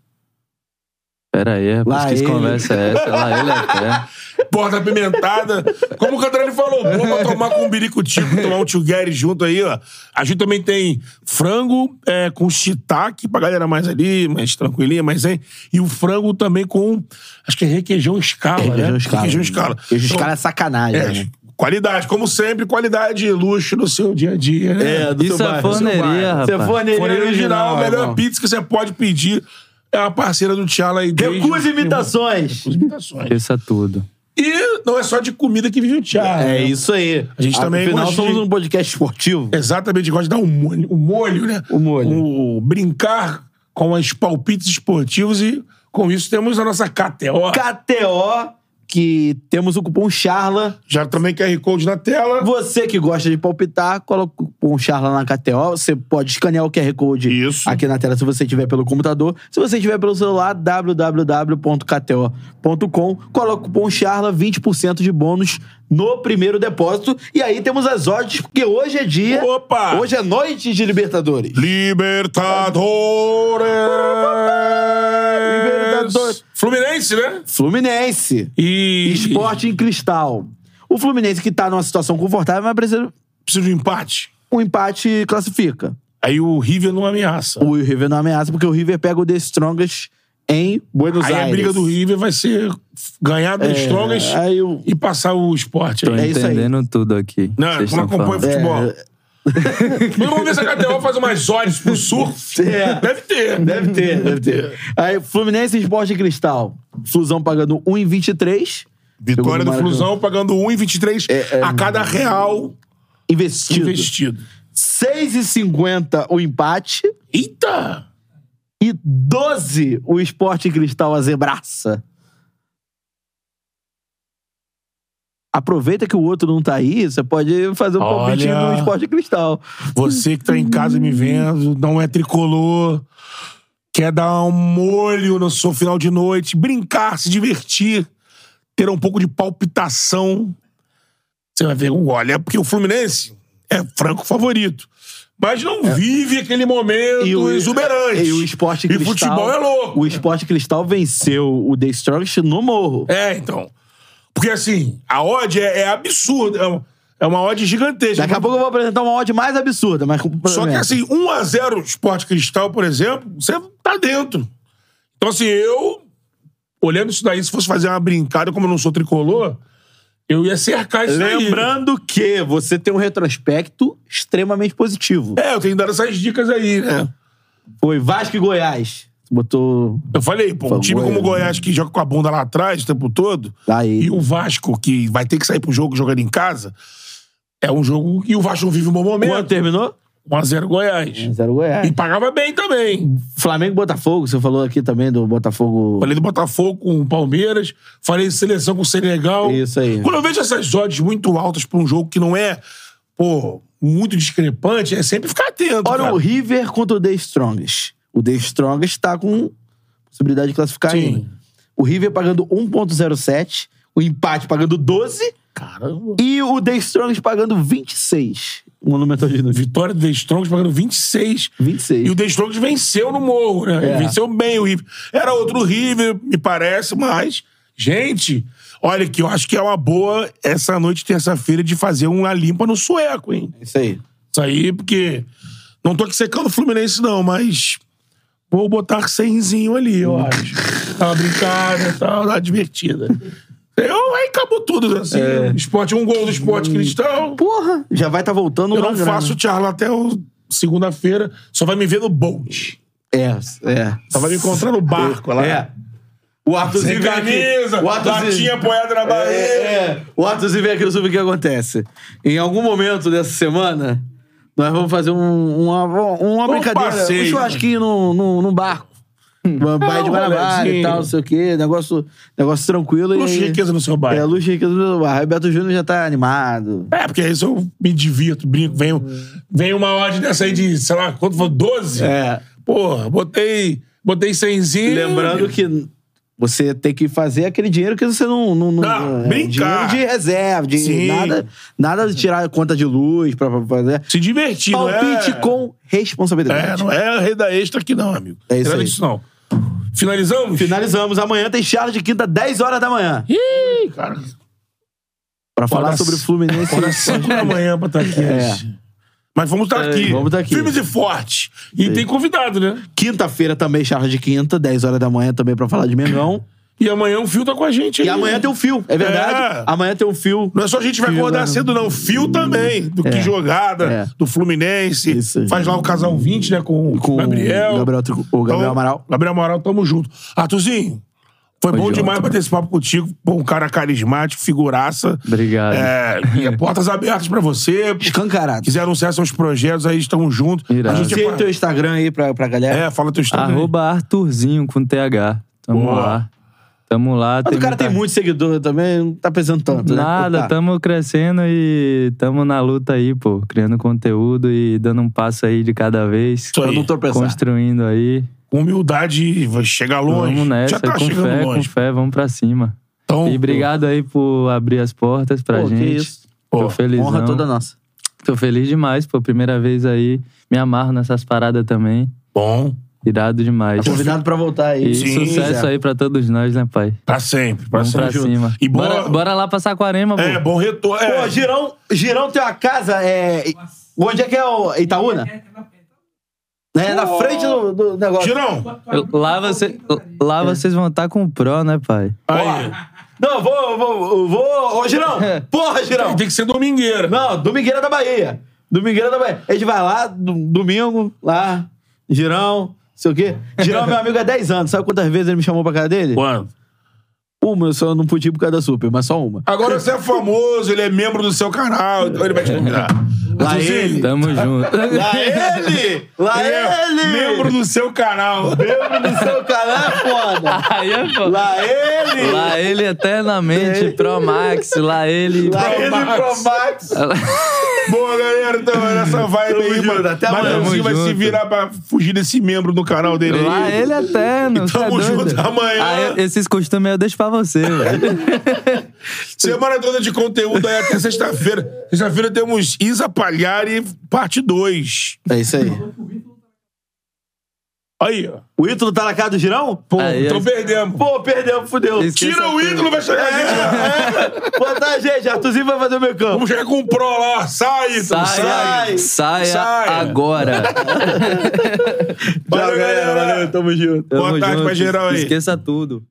Pera aí, rapaz, Lá que ele. conversa é essa? Lá ele até. Porta apimentada. Como o Cantarelli falou, bom pra tomar com um biricutico, tomar um tchugueri junto aí, ó. A gente também tem frango é, com shiitake, pra galera mais ali, mais tranquilinha, mais hein. E o frango também com, acho que é requeijão escala, né? Requeijão escala. Requeijão escala. Queijo Então, escala é sacanagem, é, né? qualidade, como sempre, qualidade e luxo no seu dia a dia, né? do Isso seu é bairro, do seu forneria, rapaz. Isso é forneria, Forneria original, a melhor irmão. pizza que você pode pedir é a parceira do Tchala aí. Recuse imitações. Recuse imitações. Isso é tudo. E não é só de comida que vive o Tchala. É né? isso aí. A gente também Afinal, gosta de- somos um podcast esportivo. Exatamente, gosta de dar um molho, um molho né? O molho. O brincar com os palpites esportivos e com isso temos a nossa KTO. KTO, que temos o cupom CHARLA. Já também QR Code na tela. Você que gosta de palpitar, coloca o cupom CHARLA na KTO. Você pode escanear o QR Code Isso. aqui na tela se você tiver pelo computador. Se você tiver pelo celular, www.kto.com. Coloca o cupom CHARLA, 20% de bônus no primeiro depósito. E aí temos as odds, porque hoje é dia... Opa! Hoje é noite de Libertadores. Libertadores! Libertadores. Fluminense, né? Fluminense. E. Esporte em cristal. O Fluminense que tá numa situação confortável, mas precisa Precisa de um empate. um empate classifica. Aí o River não ameaça. O River não ameaça, porque o River pega o The Strongest em Buenos Aí Aires. a briga do River vai ser ganhar do É, Strongest aí o- e passar o esporte Tô aí. É isso aí. entendendo tudo aqui. Não, como estão acompanha falando. futebol. Mas vamos ver se a KTO faz umas odds pro surf. É. Deve ter. Deve ter, deve ter. Aí, Fluminense Esporte Cristal. Flusão pagando 1,23. Vitória do Flusão pagando 1,23 É, é. a cada real Investido. investido. 6,50 o empate. Eita! E 12 o Esporte Cristal a zebraça. Aproveita que o outro não tá aí, você pode fazer um palpite no Esporte Cristal. Você que tá em casa me vendo, não é tricolor, quer dar um molho no seu final de noite, brincar, se divertir, ter um pouco de palpitação. Você vai ver, olha, porque o Fluminense é franco favorito. Mas não vive aquele momento É. o- exuberante. E o Esporte E Cristal. futebol é louco. O Esporte Cristal venceu o The Strongest no Morro. É, então. Porque assim, a odd é, é absurda. É uma, é uma odd gigantesca. Daqui a pouco eu vou apresentar uma odd mais absurda, mas... Só que assim, 1x0 Esporte Cristal, por exemplo, você tá dentro. Então, assim, eu, olhando isso daí, se fosse fazer uma brincada, como eu não sou tricolor, eu ia cercar isso daí. Lembrando que você tem um retrospecto extremamente positivo. É, eu tenho dado essas dicas aí, né? Foi Vasco e Goiás. Botou Eu falei, pô, um time como o Goiás que joga com a bunda lá atrás o tempo todo, Aí. e o Vasco que vai ter que sair pro jogo jogando em casa, é um jogo que o Vasco não vive um bom momento. terminou? 1x0 Goiás. 0 Goiás. E pagava bem também. Flamengo e Botafogo, você falou aqui também do Botafogo. Falei do Botafogo com o Palmeiras, falei de seleção com o Senegal. Isso aí. Quando eu vejo essas odds muito altas pra um jogo que não é, pô, muito discrepante, é sempre ficar atento. Olha o River contra o The Strongest. O The Strongest tá com possibilidade de classificar Sim. ainda. O River pagando 1.07, o empate pagando 12 Caramba. e o The Strongest pagando 26. O Monumental de Nunes. Vitória do The Strongest pagando 26. 26. E o The Strongest venceu no Morro, né? É. Venceu bem o River. Era outro River, me parece, mas... Gente, olha que eu acho que é uma boa essa noite, terça-feira, de fazer uma limpa no sueco, hein? Isso aí. Isso aí, porque... Não tô aqui secando o Fluminense, não, mas... Vou botar 100zinho ali, eu acho. Dá uma brincada e tal, divertida. Eu, aí acabou tudo, assim. Esporte, um gol do Esporte Cristal. Porra, já vai estar voltando Eu não grana. faço charla até segunda-feira. Só vai me ver no Bolt. É, é. Só vai me encontrar no barco lá. É. O Arthurzinho Sem camisa, O Arthurzinho... latinha apoiada na barriga. É, é. O Arthurzinho vem aqui sobre o que acontece. Em algum momento dessa semana, nós vamos fazer um- uma, uma Um brincadeira. passeio. Um churrasquinho no, no, no barco. Baía de Guanabara e tal, não sei o quê. Negócio, negócio tranquilo. Luxo e e riqueza no seu bairro. É, luxo e riqueza no seu bairro. Aí Beto Júnior já tá animado. É, porque isso eu me divirto, brinco. Vem, vem uma odd dessa aí de, sei lá, quanto foi? 12? É. Porra, botei, botei 100zinho. Lembrando que você tem que fazer aquele dinheiro que você não. não, não Não, é, brincar. Dinheiro de reserva, de Sim. nada, nada de tirar conta de luz pra, pra fazer. Se divertir, não Palpite é... com responsabilidade. É, não é rei da extra aqui não, amigo. É isso Nada aí. disso não. Finalizamos? Finalizamos. Amanhã tem Charla de Quinta, 10 horas da manhã. Ih, cara. Pra falar sobre o Fluminense. Acorda 5 da manhã pra estar aqui. É. Mas vamos estar aqui. vamos estar aqui. Firmes e fortes. E tem convidado, né? Quinta-feira também, Charla de Quinta, 10 horas da manhã também pra falar de Mengão. E amanhã o Fio tá com a gente aí. E amanhã tem um fio, é verdade. É. Amanhã tem um fio. Não é só a gente vai Fio acordar jogando. cedo, não. Fio também. Do que jogada, É. do Fluminense. Isso. Faz lá o casal 20, né? Com, Com o Gabriel. o Gabriel o Gabriel Então, Amaral. Gabriel Amaral, tamo junto. Arthurzinho, foi bom junto. demais bater esse papo contigo. Pô, um cara carismático, figuraça. Obrigado. É, e portas abertas pra você. Escancarado. Quiser anunciar seus projetos aí, estamos juntos. Irado. A gente Tem é, o teu Instagram aí pra, pra galera. é, fala teu Instagram. aí. Arroba Arthurzinho com TH. Tamo Boa. lá. Tamo lá. Mas o cara tem muita- muito seguidor também, não tá pesando tanto, né? Nada, Tá. tamo crescendo e tamo na luta aí, pô. Criando conteúdo e dando um passo aí de cada vez. Isso aí. Pra não tropeçar. Construindo aí. Com humildade, vai chegar longe. Vamos nessa, Já tá com chegando fé, longe. com fé, vamos pra cima. Então, E obrigado aí por abrir as portas pra Pô, que gente. isso. Pô, Tô felizão. Honra toda nossa. Tô feliz demais, pô. Primeira vez aí. Me amarro nessas paradas também. Bom, Irado demais. Tá convidado pra voltar aí. E Sim, sucesso Zé. aí pra todos nós, né, pai? pra sempre. Pra Vamos pra sempre. cima. E boa, bora, bora lá pra Saquarema, pô. É, bom retorno. É, Pô, Girão, Girão tem uma casa. É... Onde é que é o Itaúna? É, na frente do, do negócio. Girão, Lá, você, lá vocês vão estar com o Pro, né, pai? aí. Não, vou, vou, vou. Ô, Girão! Porra, Girão! Tem que ser domingueira. Não, Domingueira da Bahia. Domingueira da Bahia. A gente vai lá, do- domingo, lá, Girão, sei o quê. Girão é meu amigo há 10 anos. Sabe quantas vezes ele me chamou pra casa dele? Quando? Uma, eu só não podia ir por causa da Super, mas só uma. Agora você é famoso, ele é membro do seu canal, então ele vai te convidar. Lá ele. Tamo junto. Lá ele! Lá é ele! membro do seu canal. Membro do seu canal é foda! Aí é foda. Lá ele! Lá ele eternamente, Pro Max, lá ele. Lá ele Max. Pro Max! Boa, galera, então nessa vibe aí, junto, mano. até amanhã. Mateuzinho vai se virar pra fugir desse membro do canal dele Lá aí. ele é eterno. é Tamo doido. junto, amanhã. Eu- esses costumes eu deixo pra você, velho. Semana toda de conteúdo aí até sexta-feira. Sexta-feira temos Isa Palhari, parte 2. É isso aí. Aí, ó. O Ítalo tá na casa do Girão? Pô, Aí, Então aí. perdemos. pô perdeu, fudeu. Esqueça Tira o tudo. ídolo, vai chegar aqui. É, botar a gente, Arthurzinho vai fazer o meu campo. Vamos chegar com o Pro lá. Sai, Ítalo, Saia, sai. saia, Saia. agora. Valeu, galera. Valeu, tamo junto. Boa Tamo tarde junto. pra geral aí. Esqueça tudo.